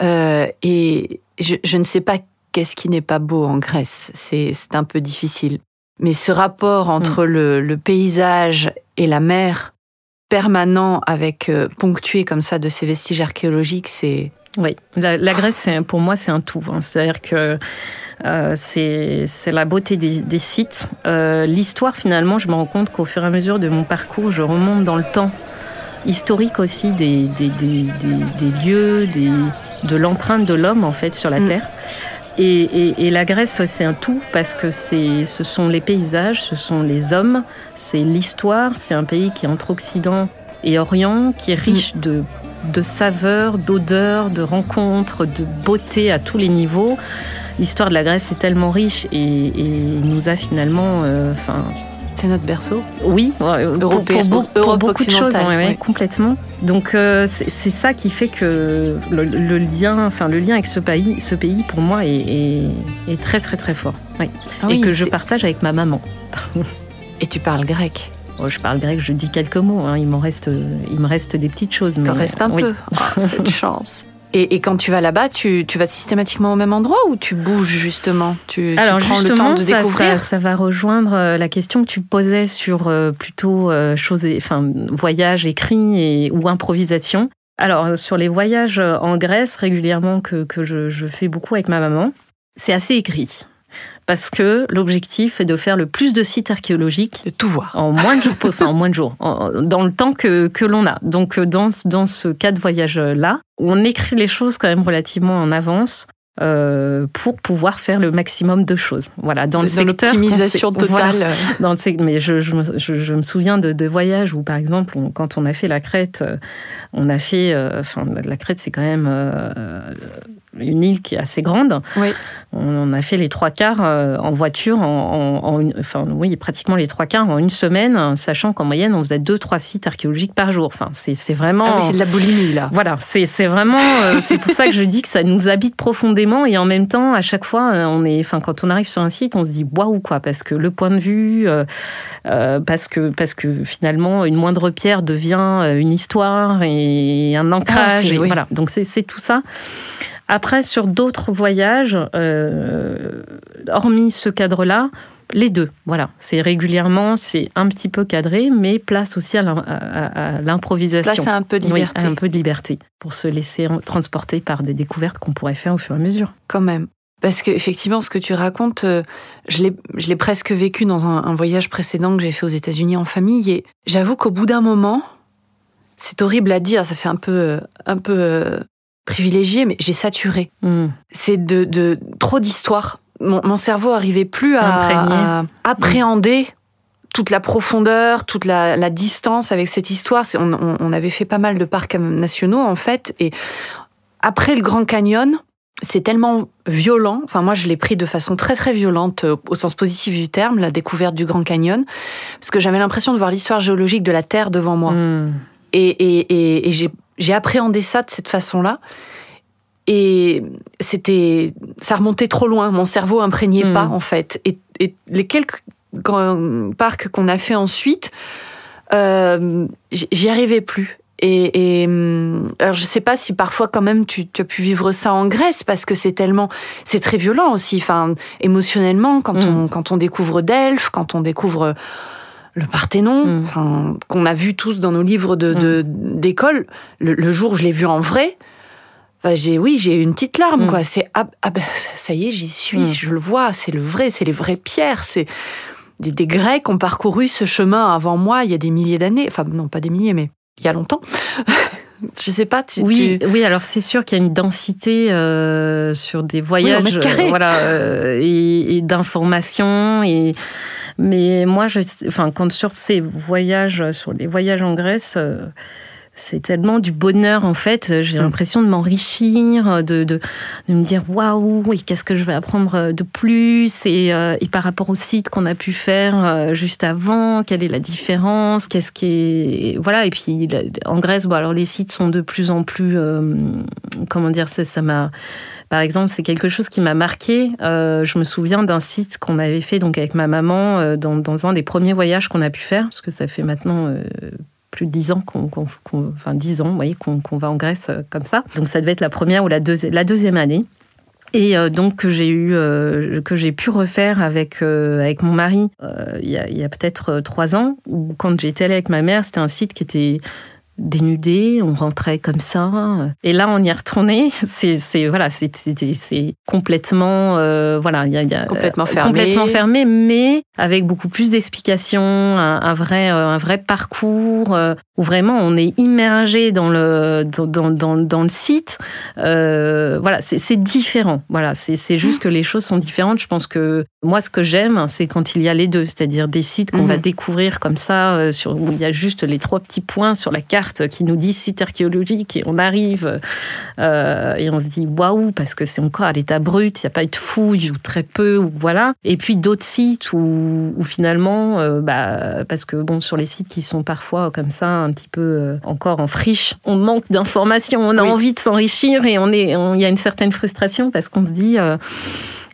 Euh, et je, je, ne sais pas qu'est-ce qui n'est pas beau en Grèce. C'est un peu difficile. Mais ce rapport entre mm. le, le, paysage et la mer permanent, avec euh, ponctué comme ça de ces vestiges archéologiques, c'est oui, la, la Grèce, pour moi, c'est un tout. Hein. C'est-à-dire que euh, c'est la beauté des, des sites. Euh, L'histoire, finalement, je me rends compte qu'au fur et à mesure de mon parcours, je remonte dans le temps historique aussi des, des, des, des lieux, de l'empreinte de l'homme, en fait, sur la mm. Terre. Et, et, et, la Grèce, c'est un tout parce que c'est, ce sont les paysages, ce sont les hommes, c'est l'histoire. C'est un pays qui est entre Occident et Orient, qui est riche mm. de de saveurs, d'odeurs, de rencontres, de beauté à tous les niveaux. L'histoire de la Grèce est tellement riche et, nous a finalement, euh, enfin. C'est notre berceau. Oui, Européen, pour, beaucoup de choses, complètement. Donc euh, c'est ça qui fait que le, lien, enfin le lien avec ce pays, ce pays pour moi est, très très très fort. Ah et que je partage avec ma maman. [laughs] et tu parles grec Oh, je parle grec, je dis quelques mots. Hein. Il, reste, il me reste des petites choses. Il reste un peu. Oh, c'est une chance. [laughs] Et, quand tu vas là-bas, tu, vas systématiquement au même endroit ou tu bouges justement? Tu, Alors prends le temps de ça, découvrir? ça, va rejoindre euh, la question que tu posais sur euh, plutôt euh, choses, enfin, voyage écrit et, ou improvisation. Alors sur les voyages en Grèce régulièrement que, je, je fais beaucoup avec ma maman, c'est assez écrit parce que l'objectif est de faire le plus de sites archéologiques. De tout voir. En moins de jours, enfin en moins de jours, dans le temps que, que l'on a. Donc dans, dans ce cas de voyage-là, on écrit les choses quand même relativement en avance. Euh, pour pouvoir faire le maximum de choses. Voilà, dans, le secteur. L'optimisation totale. dans le, mais je, je, je, me souviens de, de, voyages où, par exemple, quand on a fait la Crète, euh, on a fait. Euh, enfin, la Crète, c'est quand même une île qui est assez grande. Oui. On a fait les trois quarts euh, en voiture, en, enfin oui, pratiquement les trois quarts en une semaine, sachant qu'en moyenne on faisait deux trois sites archéologiques par jour. Enfin, c'est vraiment. Ah oui, c'est de la boulimie là. Voilà, c'est vraiment. Euh, c'est pour ça que je dis que ça nous habite profondément et en même temps, à chaque fois, euh, on est, enfin, quand on arrive sur un site, on se dit waouh quoi, parce que le point de vue, parce que parce que finalement une moindre pierre devient une histoire et un ancrage. Ah, Voilà, donc c'est tout ça. Après, sur d'autres voyages, euh, hormis ce cadre-là, les deux, voilà. C'est régulièrement, c'est un petit peu cadré, mais place aussi à l'improvisation. Place à un peu de liberté. un peu de liberté pour se laisser transporter par des découvertes qu'on pourrait faire au fur et à mesure. Quand même. Parce qu'effectivement, ce que tu racontes, euh, je l'ai presque vécu dans un, voyage précédent que j'ai fait aux États-Unis en famille. Et j'avoue qu'au bout d'un moment, c'est horrible à dire, ça fait un peu, euh, un peu privilégié, mais j'ai saturé. Hmm. C'est de, de, trop d'histoires. Mon, cerveau arrivait plus à, appréhender toute la profondeur, toute la, distance avec cette histoire. On, on, avait fait pas mal de parcs nationaux en fait, et après le Grand Canyon, c'est tellement violent. Enfin, moi, je l'ai pris de façon très très violente euh, au sens positif du terme, la découverte du Grand Canyon, parce que j'avais l'impression de voir l'histoire géologique de la Terre devant moi. Hmm. Et, et, et, et j'ai j'ai appréhendé ça de cette façon-là. Et c'était, ça remontait trop loin. Mon cerveau imprégnait hmm. pas, en fait. Et, les quelques parcs qu'on a fait ensuite, euh, j'y arrivais plus. Et, et, alors je sais pas si parfois quand même tu, tu, as pu vivre ça en Grèce parce que c'est tellement c'est très violent aussi enfin émotionnellement quand hmm. on quand on découvre Delphes quand on découvre le Parthénon, mm. enfin, qu'on a vu tous dans nos livres de mm. d'école, le, jour où je l'ai vu en vrai, j'ai oui, j'ai eu une petite larme mm. quoi. C'est ah, ah ben, ça y est, j'y suis, je le vois, c'est le vrai, c'est les vraies pierres, c'est des, des, Grecs ont parcouru ce chemin avant moi il y a des milliers d'années, enfin non pas des milliers mais il y a longtemps. [laughs] je sais pas. Tu, oui, oui. Alors c'est sûr qu'il y a une densité euh, sur des voyages, euh, voilà, euh, et, et d'informations et mais moi, je, enfin, quand sur ces voyages, sur les voyages en Grèce, euh, c'est tellement du bonheur en fait. J'ai mm. l'impression de m'enrichir, de, de, de, me dire waouh, qu'est-ce que je vais apprendre de plus? Et, euh, et par rapport au site qu'on a pu faire euh, juste avant, quelle est la différence, qu'est-ce qui est voilà. Et puis en Grèce, bon alors les sites sont de plus en plus, comment dire ça, ça m'a par exemple, c'est quelque chose qui m'a marqué. Euh, je me souviens d'un site qu'on avait fait donc avec ma maman euh, dans, un des premiers voyages qu'on a pu faire, parce que ça fait maintenant euh, plus de 10 ans qu'on, enfin 10 ans, voyez, qu'on, va en Grèce comme ça. Donc ça devait être la première ou la, deuxième année. Et donc que j'ai eu, que j'ai pu refaire avec avec mon mari il y a, a peut-être trois ans, où quand j'étais allée avec ma mère, c'était un site qui était dénudé, on rentrait comme ça. Et là, on y est retourné. [laughs] C'est voilà, c'est complètement euh, voilà, y a, complètement fermé, complètement fermé, mais avec beaucoup plus d'explications, un, vrai euh, un vrai parcours euh, où vraiment on est immergé dans le dans dans, dans le site. voilà, c'est différent. Voilà, c'est juste que les choses sont différentes. Je pense que moi, ce que j'aime, c'est quand il y a les deux, c'est-à-dire des sites qu'on va mhm. découvrir comme ça, sur où il y a juste les trois petits points sur la carte qui nous dit site archéologique et on arrive euh, et on se dit waouh parce que c'est encore à l'état brut, il n'y a pas eu de fouilles ou très peu ou voilà. Et puis d'autres sites où, finalement, euh, bah, parce que bon sur les sites qui sont parfois comme ça un petit peu euh, encore en friche, on manque d'informations, on a envie de s'enrichir et on est, il y a une certaine frustration parce qu'on se dit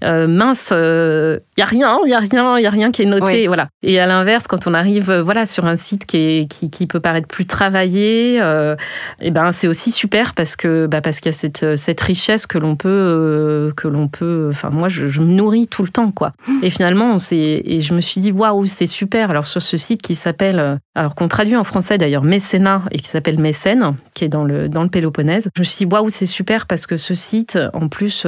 euh, mince, il euh, y a rien, il y a rien, il y a rien qui est noté, voilà. Et à l'inverse, quand on arrive, euh, voilà, sur un site qui, est, qui, qui peut paraître plus travaillé, et eh ben c'est aussi super parce que bah, parce qu'il y a cette, cette richesse que l'on peut que l'on peut. Enfin, moi, je, me nourris tout le temps, quoi. Et finalement, on et je me suis dit waouh, c'est super. Alors sur ce site qui s'appelle, alors qu'on traduit en français d'ailleurs, mécénat et qui s'appelle Mécène, qui est dans le dans le Péloponnèse, je me suis dit waouh, c'est super parce que ce site, en plus,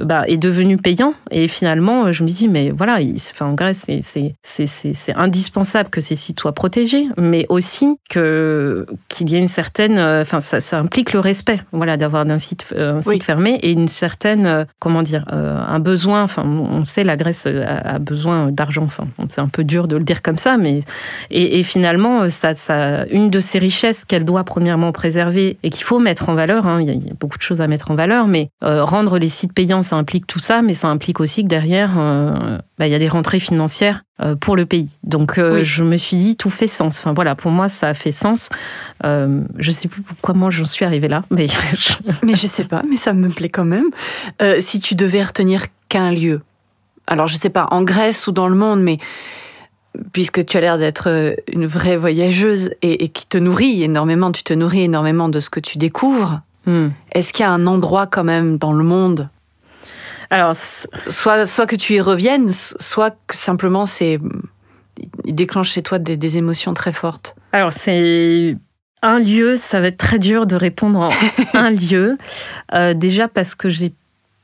bah, est devenu payant et finalement, je me dis, mais voilà, enfin, en Grèce, c'est indispensable que ces sites soient protégés, mais aussi qu'il y ait une certaine, enfin, ça, ça, implique le respect, voilà, d'avoir un site, un site fermé et une certaine, comment dire, euh, un besoin. Enfin, on sait la Grèce a, besoin d'argent. Enfin, c'est un peu dur de le dire comme ça, mais et, finalement, ça, ça, une de ces richesses qu'elle doit premièrement préserver et qu'il faut mettre en valeur. Hein, il, y a, beaucoup de choses à mettre en valeur, mais euh, rendre les sites payants, ça implique tout ça, mais ça implique aussi que derrière, euh, bah, il y a des rentrées financières euh, pour le pays. Donc euh, je me suis dit, tout fait sens. Enfin voilà, pour moi, ça a fait sens. je ne sais plus comment j'en suis arrivée là, mais [laughs] je... mais je sais pas, mais ça me plaît quand même. si tu devais retenir qu'un lieu, alors je sais pas, en Grèce ou dans le monde, mais puisque tu as l'air d'être une vraie voyageuse et, qui te nourrit énormément, tu te nourris énormément de ce que tu découvres. Hmm. Est-ce qu'il y a un endroit quand même dans le monde alors, soit, soit que tu y reviennes, soit que simplement c'est il déclenche chez toi des, émotions très fortes. Alors c'est un lieu, ça va être très dur de répondre en [laughs] un lieu. Euh, déjà parce que j'ai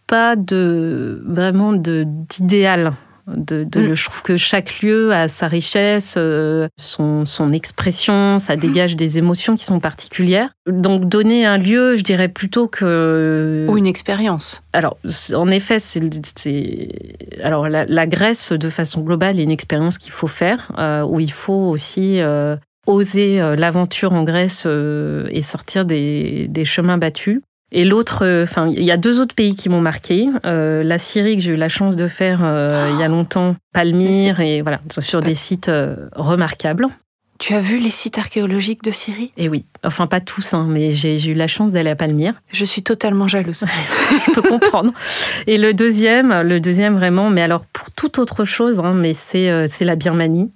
pas de vraiment d'idéal de, mm. Je trouve que chaque lieu a sa richesse, euh, son, son, expression, ça mm. dégage des émotions qui sont particulières. Donc donner un lieu, je dirais plutôt que... Ou une expérience. Alors, en effet, c'est... Alors, la, Grèce, de façon globale, est une expérience qu'il faut faire, euh, où il faut aussi... Euh, oser l'aventure en Grèce et sortir des, des chemins battus. Et l'autre, euh, enfin, il y a deux autres pays qui m'ont marqué. Euh, la Syrie que j'ai eu la chance de faire euh, il y a longtemps, Palmyre et voilà, sur des sites remarquables. Tu as vu les sites archéologiques de Syrie? Eh oui, enfin pas tous, hein, mais j'ai eu la chance d'aller à Palmyre. Je suis totalement jalouse. [laughs] Je peux comprendre. Et le deuxième, le deuxième vraiment, mais alors pour toute autre chose, hein, mais c'est euh, la Birmanie.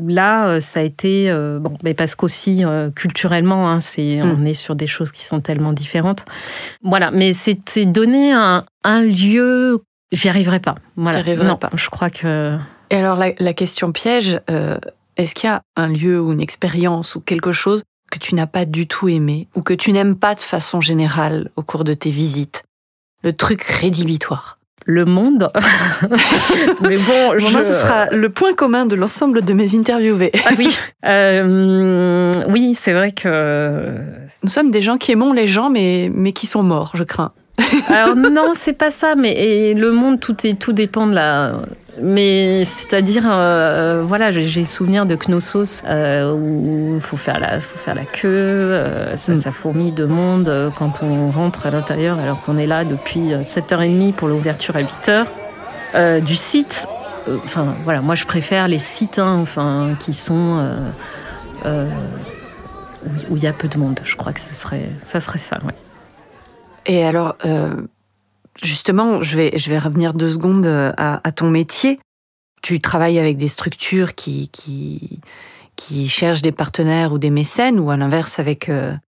Là, euh, ça a été euh, bon, mais parce qu'aussi culturellement, hein, c'est hmm. on est sur des choses qui sont tellement différentes. Voilà, mais c'est donner un, un lieu. J'y arriverai pas. Voilà. non, pas. Je crois que. Et alors la, la question piège. Est-ce qu'il y a un lieu ou une expérience ou quelque chose que tu n'as pas du tout aimé ou que tu n'aimes pas de façon générale au cours de tes visites? Le truc rédhibitoire le monde. [laughs] Mais bon, moi, ce sera le point commun de l'ensemble de mes interviewés. ah oui, euh, oui, c'est vrai que nous sommes des gens qui aimons les gens, mais mais qui sont morts, je crains. Alors non, c'est pas ça. Mais et le monde, tout est tout dépend de la mais c'est-à-dire, euh, voilà, j'ai souvenir de Knossos euh, où il faut faire la, faut faire la queue, euh, ça, mm. ça, fourmille de monde quand on rentre à l'intérieur alors qu'on est là depuis 7h30 pour l'ouverture à 8h du site. Enfin, voilà, moi je préfère les sites hein, enfin, qui sont où il y a peu de monde. Je crois que ce serait, ça serait ça, ouais. Et alors, Justement, je vais, je vais revenir deux secondes euh, à, ton métier. Tu travailles avec des structures qui, qui, qui cherchent des partenaires ou des mécènes, ou à l'inverse avec,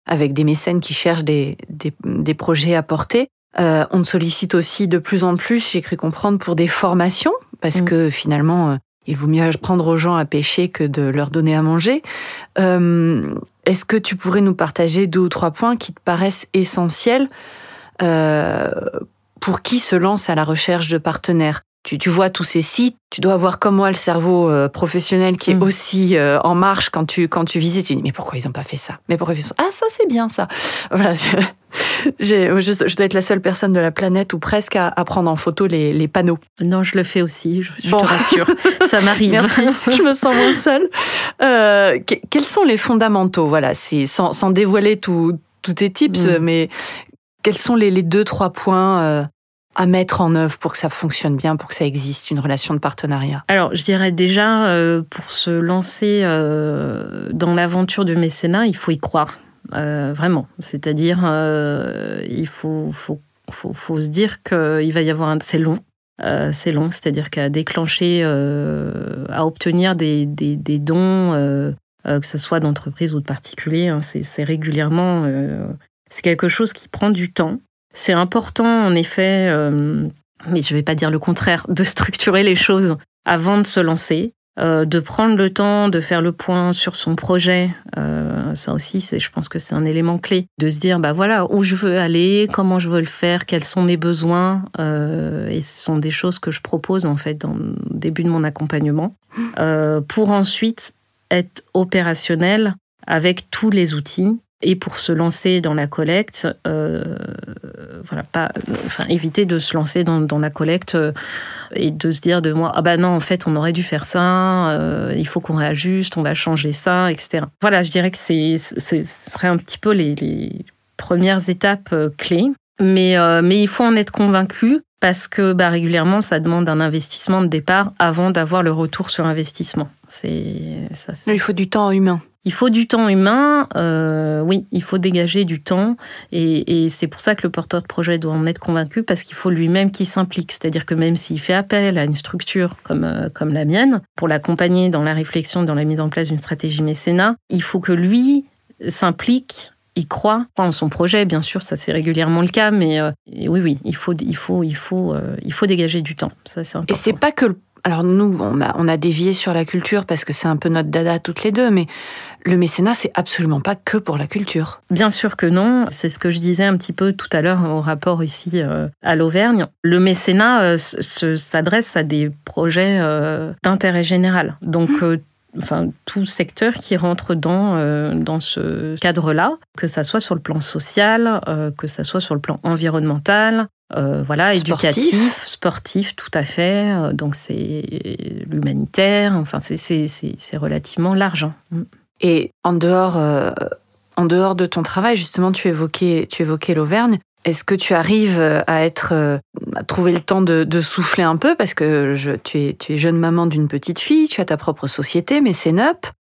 avec des mécènes qui cherchent des, des, des projets à porter. on te sollicite aussi de plus en plus, j'ai cru comprendre, pour des formations, parce mm. que finalement, il vaut mieux apprendre aux gens à pêcher que de leur donner à manger. Euh, est-ce que tu pourrais nous partager deux ou trois points qui te paraissent essentiels euh, pour qui se lance à la recherche de partenaires tu, tu, vois tous ces sites, tu dois avoir comme moi le cerveau euh, professionnel qui est mm. aussi euh, en marche quand tu quand tu visites. Tu dis mais pourquoi ils n'ont pas fait ça? Mais pourquoi ils font ça? Ah ça c'est bien ça. [laughs] Voilà. Je, je, dois être la seule personne de la planète ou presque à, à prendre en photo les, les, panneaux. Non, je le fais aussi. Je, te rassure, [laughs] ça m'arrive. Merci. je me sens moins seule. Euh, quels sont les fondamentaux? Voilà, c'est sans, sans, dévoiler tous tes tips, mm. mais quels sont les, les, deux trois points euh, à mettre en œuvre pour que ça fonctionne bien, pour que ça existe, une relation de partenariat Alors, je dirais déjà, euh, pour se lancer euh, dans l'aventure du mécénat, il faut y croire, euh, vraiment. C'est-à-dire, il faut, faut, faut, faut, se dire qu'il va y avoir un... C'est long. c'est long, c'est-à-dire qu'à déclencher, à obtenir des, des, des dons, que ce soit d'entreprise ou de particulier, hein, c'est régulièrement... c'est quelque chose qui prend du temps. C'est important, en effet, euh, mais je ne vais pas dire le contraire, de structurer les choses avant de se lancer, euh, de prendre le temps de faire le point sur son projet. Euh, ça aussi, je pense que c'est un élément clé. De se dire, bah voilà, où je veux aller, comment je veux le faire, quels sont mes besoins. et ce sont des choses que je propose, en fait, dans le début de mon accompagnement, pour ensuite être opérationnel avec tous les outils et pour se lancer dans la collecte, euh, voilà, pas, enfin, éviter de se lancer dans, la collecte euh, et de se dire de moi, ah ben non, en fait, on aurait dû faire ça, euh, il faut qu'on réajuste, on va changer ça, etc. Voilà, je dirais que c'est, ce serait un petit peu les, les premières étapes clés. Mais, mais il faut en être convaincu parce que bah, régulièrement, ça demande un investissement de départ avant d'avoir le retour sur investissement. C'est ça. Il faut du temps humain. Il faut du temps humain, euh, oui, il faut dégager du temps, et, c'est pour ça que le porteur de projet doit en être convaincu, parce qu'il faut lui-même qu'il s'implique. C'est-à-dire que même s'il fait appel à une structure comme, euh, comme la mienne, pour l'accompagner dans la réflexion, dans la mise en place d'une stratégie mécénat, il faut que lui s'implique il croit en son projet, bien sûr, ça c'est régulièrement le cas, mais euh, oui, oui, il faut, il faut, il faut, il faut dégager du temps. Ça c'est important. Et c'est pas que le alors nous, on a, on a dévié sur la culture parce que c'est un peu notre dada toutes les deux, mais le mécénat, c'est absolument pas que pour la culture. Bien sûr que non. C'est ce que je disais un petit peu tout à l'heure au rapport ici euh, à l'Auvergne. Le mécénat euh, s'adresse à des projets euh, d'intérêt général. Donc, mmh. enfin, tout secteur qui rentre dans, dans ce cadre-là, que ça soit sur le plan social, que ça soit sur le plan environnemental, euh, voilà, éducatif, sportif, tout à fait. Donc c'est l'humanitaire, enfin c'est relativement large. Hein. Et en dehors, euh, en dehors de ton travail, justement, tu évoquais, tu évoquais l'Auvergne. Est-ce que tu arrives à être, à trouver le temps de, souffler un peu? Parce que tu es, tu es jeune maman d'une petite fille, tu as ta propre société, mais c'est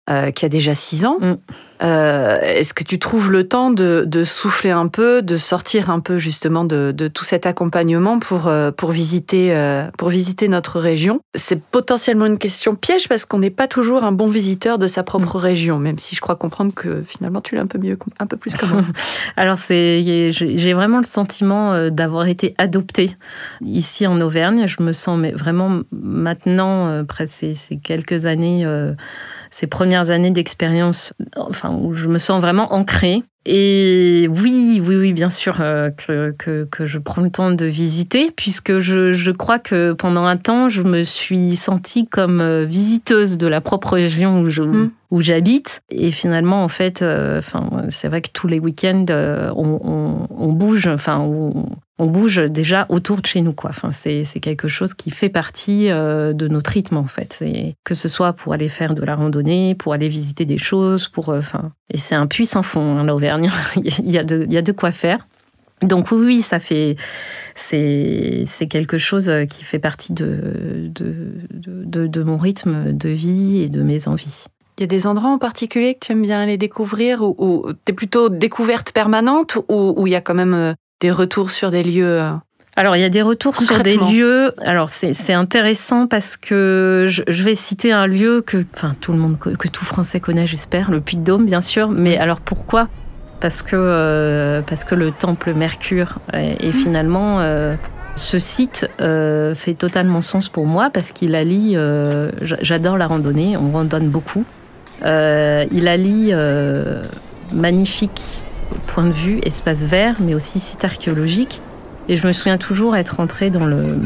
Nup, qui a déjà 6 ans. Mm. Euh, est-ce que tu trouves le temps de, de, souffler un peu, de sortir un peu justement de, de tout cet accompagnement pour, euh, pour, visiter, euh, pour visiter notre région? C'est potentiellement une question piège parce qu'on n'est pas toujours un bon visiteur de sa propre mm. région, même si je crois comprendre que finalement tu l'as un peu mieux, un peu plus que moi. [laughs] Alors c'est, j'ai vraiment le sentiment d'avoir été adoptée ici en Auvergne. Je me sens vraiment maintenant, après ces, ces quelques années ces premières années d'expérience, enfin, où je me sens vraiment ancrée. Et oui, oui, oui, bien sûr euh, que, que, que, je prends le temps de visiter, puisque je, je, crois que pendant un temps, je me suis sentie comme euh, visiteuse de la propre région où je, mm. où j'habite. Et finalement, en fait, euh, enfin, c'est vrai que tous les week-ends, on, on, on, bouge, enfin, on, on bouge déjà autour de chez nous. Quoi. Enfin, c'est, quelque chose qui fait partie euh, de notre rythme, en fait. C'est, que ce soit pour aller faire de la randonnée, pour aller visiter des choses, pour, euh, enfin, et c'est un puissant fond, hein, l'Auvergne. [laughs] il, y a de, il y a de quoi faire. Donc oui, ça fait, c'est, quelque chose qui fait partie de de, de, de, mon rythme de vie et de mes envies. Il y a des endroits en particulier que tu aimes bien aller découvrir ou, ou plutôt découverte permanente ou, ou il y a quand même euh, des retours sur des lieux euh, alors, il y a des retours sur des lieux. Alors, c'est intéressant parce que je, vais citer un lieu que, enfin, tout le monde, que tout Français connaît, j'espère, le Puy-de-Dôme, bien sûr. Mais alors, pourquoi? Parce que, euh, parce que le temple Mercure et, finalement euh, ce site euh, fait totalement sens pour moi parce qu'il allie, j'adore la randonnée, on randonne beaucoup, il allie magnifique point de vue, espace vert, mais aussi site archéologique. Et je me souviens toujours être rentrée dans le,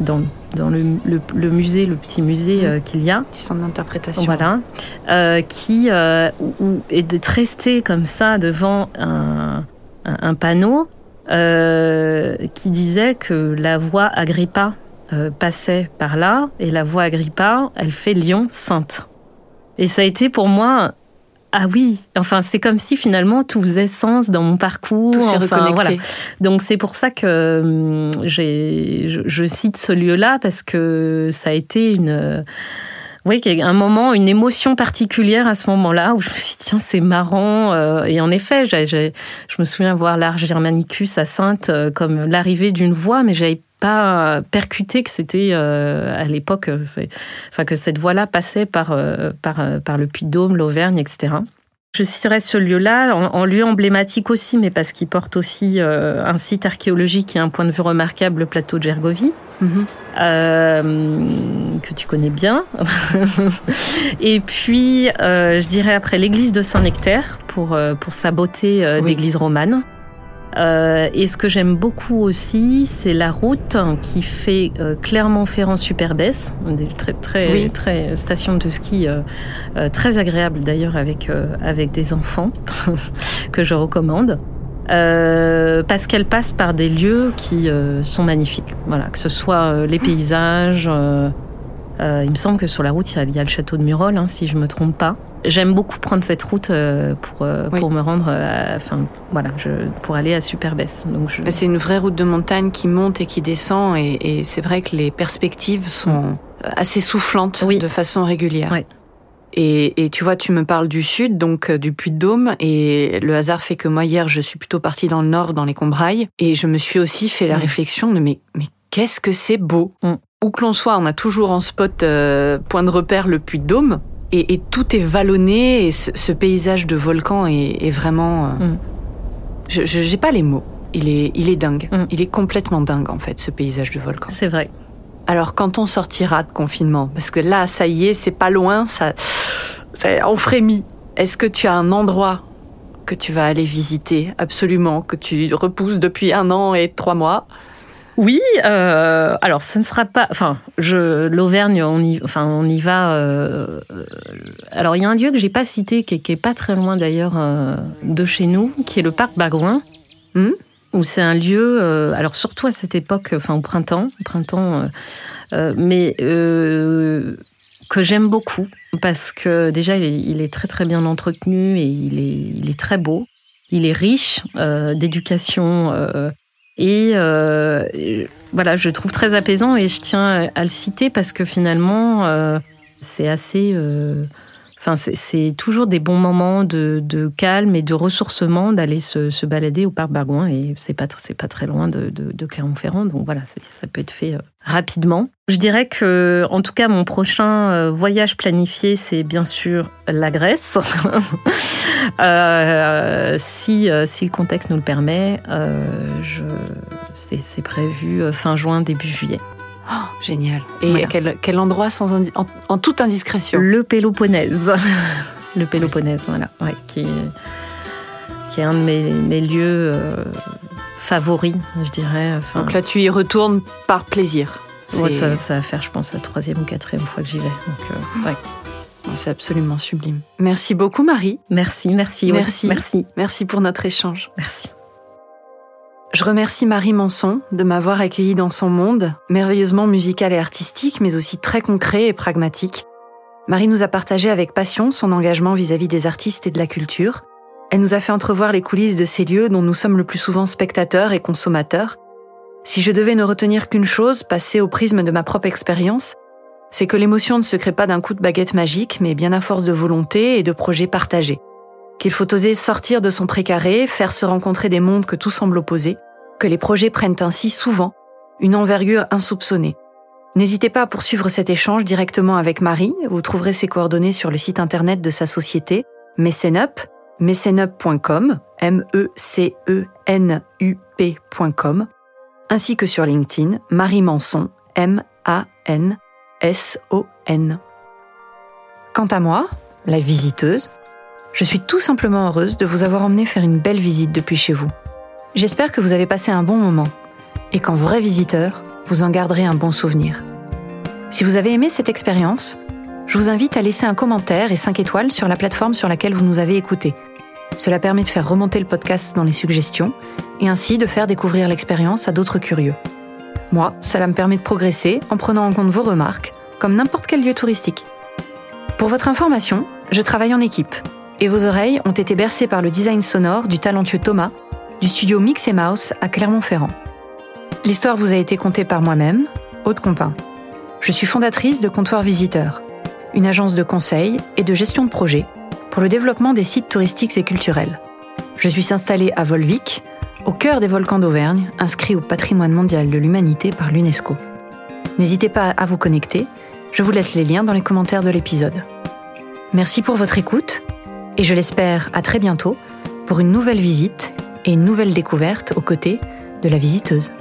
dans, dans le, le, musée, le petit musée euh, qu'il y a. Petit centre d'interprétation. Voilà. Euh, qui euh, est d'être resté comme ça devant un, un, panneau qui disait que la voie Agrippa passait par là et la voie Agrippa, elle fait Lyon sainte. Et ça a été pour moi ah oui, enfin c'est comme si finalement tout faisait sens dans mon parcours. Tout s'est enfin, voilà. Donc c'est pour ça que hum, j'ai, je, cite ce lieu-là parce que ça a été une, oui, un moment, une émotion particulière à ce moment-là où je me suis dit tiens c'est marrant. Euh, et en effet, j'ai, je me souviens voir l'art germanicus à Sainte euh, comme l'arrivée d'une voix, mais j'avais pas percuté que c'était euh, à l'époque, enfin que cette voie-là passait par, euh, par, euh, par le Puy-de-Dôme, l'Auvergne, etc. Je citerai ce lieu-là en, lieu emblématique aussi, mais parce qu'il porte aussi un site archéologique et un point de vue remarquable, le plateau de Gergovie, mhm. que tu connais bien. [laughs] et puis, je dirais après l'église de Saint-Nectaire, pour, pour sa beauté d'église romane. Euh, et ce que j'aime beaucoup aussi, c'est la route qui fait euh, Clermont-Ferrand-Superbès, très très très station de ski euh, très agréable d'ailleurs avec avec des enfants [laughs] que je recommande. parce qu'elle passe par des lieux qui sont magnifiques. Voilà, que ce soit les paysages. il me semble que sur la route, il y a, le château de Murol, hein, si je me trompe pas. J'aime beaucoup prendre cette route euh, pour, euh, pour me rendre, enfin voilà, je, pour aller à Superbès. Donc je... C'est une vraie route de montagne qui monte et qui descend, et, et c'est vrai que les perspectives sont mm. assez soufflantes de façon régulière. Et, et, tu vois, tu me parles du sud, donc euh, du Puy-de-Dôme, et le hasard fait que moi hier, je suis plutôt partie dans le nord, dans les Combrailles, et je me suis aussi fait la mm. réflexion de mais, mais qu'est-ce que c'est beau? Mm. Où que l'on soit, on a toujours en spot point de repère le Puy-de-Dôme et, tout est vallonné et ce, paysage de volcan est, vraiment. Euh, mm. Je n'ai pas les mots. Il est, il est dingue. Mm. Il est complètement dingue en fait, ce paysage de volcan. C'est vrai. Alors quand on sortira de confinement, parce que là, ça y est, c'est pas loin, ça, ça on frémit. Est-ce que tu as un endroit que tu vas aller visiter absolument, que tu repousses depuis un an et trois mois oui, euh, alors ça ne sera pas. Enfin, je l'Auvergne, on y, enfin, on y va. Euh, alors, il y a un lieu que j'ai pas cité, qui, est pas très loin d'ailleurs euh, de chez nous, qui est le parc Bagouin, hmm où c'est un lieu. alors surtout à cette époque, enfin au printemps, au printemps, mais que j'aime beaucoup parce que déjà il est, très très bien entretenu et il est, il est très beau. Il est riche d'éducation et euh, voilà, je le trouve très apaisant et je tiens à le citer parce que finalement, euh, c'est assez. Euh, enfin, c'est toujours des bons moments de, calme et de ressourcement d'aller se, balader au parc Bargouin et c'est pas c'est pas très loin de, Clermont-Ferrand, donc voilà, ça peut être fait rapidement. Je dirais que, en tout cas, mon prochain euh, voyage planifié, c'est bien sûr la Grèce. [laughs] euh, si, euh, si le contexte nous le permet, euh, c'est prévu fin juin, début juillet. Oh, génial. Et quel, quel, endroit sans en, toute indiscrétion? Le Péloponnèse. [laughs] le Péloponnèse, voilà. Ouais, qui, est, qui est un de mes, mes lieux favori, je dirais. Donc là, tu y retournes par plaisir. ça, ça, va faire, je pense, la troisième ou quatrième fois que j'y vais. Donc, euh, C'est absolument sublime. Merci beaucoup, Marie. Merci, merci. Merci. Merci. Merci pour notre échange. Merci. Je remercie Marie Manson de m'avoir accueilli dans son monde, merveilleusement musical et artistique, mais aussi très concret et pragmatique. Marie nous a partagé avec passion son engagement vis à -vis des artistes et de la culture. Elle nous a fait entrevoir les coulisses de ces lieux dont nous sommes le plus souvent spectateurs et consommateurs. Si je devais ne retenir qu'une chose, passée au prisme de ma propre expérience, c'est que l'émotion ne se crée pas d'un coup de baguette magique, mais bien à force de volonté et de projets partagés. Qu'il faut oser sortir de son précaré, faire se rencontrer des mondes que tout semble opposer, que les projets prennent ainsi souvent une envergure insoupçonnée. N'hésitez pas à poursuivre cet échange directement avec Marie. Vous trouverez ses coordonnées sur le site internet de sa société, Mecenup, mecenup.com, M-E-C-E-N-U-P.com, ainsi que sur LinkedIn, Marie Manson, M-A-N-S-O-N. Quant à moi, la visiteuse, je suis tout simplement heureuse de vous avoir emmené faire une belle visite depuis chez vous. J'espère que vous avez passé un bon moment et qu'en vrai visiteur, vous en garderez un bon souvenir. Si vous avez aimé cette expérience, je vous invite à laisser un commentaire et 5 étoiles sur la plateforme sur laquelle vous nous avez écoutés. Cela permet de faire remonter le podcast dans les suggestions et ainsi de faire découvrir l'expérience à d'autres curieux. Moi, cela me permet de progresser en prenant en compte vos remarques, comme n'importe quel lieu touristique. Pour votre information, je travaille en équipe et vos oreilles ont été bercées par le design sonore du talentueux Thomas du studio Mix et Mouse à Clermont-Ferrand. L'histoire vous a été contée par moi-même, Aude Compin. Je suis fondatrice de Comptoir Visiteur, une agence de conseil et de gestion de projet pour le développement des sites touristiques et culturels. Je suis installée à Volvic, au cœur des volcans d'Auvergne, inscrits au patrimoine mondial de l'humanité par l'UNESCO. N'hésitez pas à vous connecter, je vous laisse les liens dans les commentaires de l'épisode. Merci pour votre écoute et je l'espère à très bientôt pour une nouvelle visite et une nouvelle découverte aux côtés de la visiteuse.